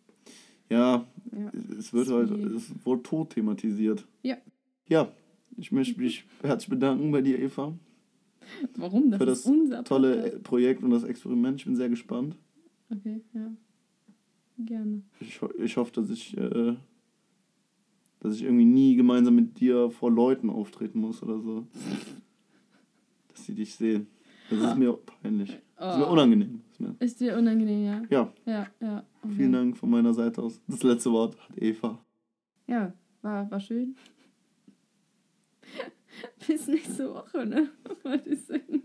Ja, Ja. es wird halt, es wurde tot thematisiert. Ja. Ja, ich möchte mich herzlich bedanken bei dir, Eva, Warum? Das, für das tolle. Projekt und das Experiment. Ich bin sehr gespannt. Okay, ja. Gerne. Ich, ich hoffe, dass ich, äh, dass ich irgendwie nie gemeinsam mit dir vor Leuten auftreten muss oder so. Dass sie dich sehen. Das ist mir peinlich. Das ist mir Oh. unangenehm. Das ist mir, Ist dir unangenehm, ja? ja, Ja, ja. Okay. vielen Dank von meiner Seite aus. Das letzte Wort hat Eva. Ja, war, war schön. Bis nächste Woche, ne? Was ist denn?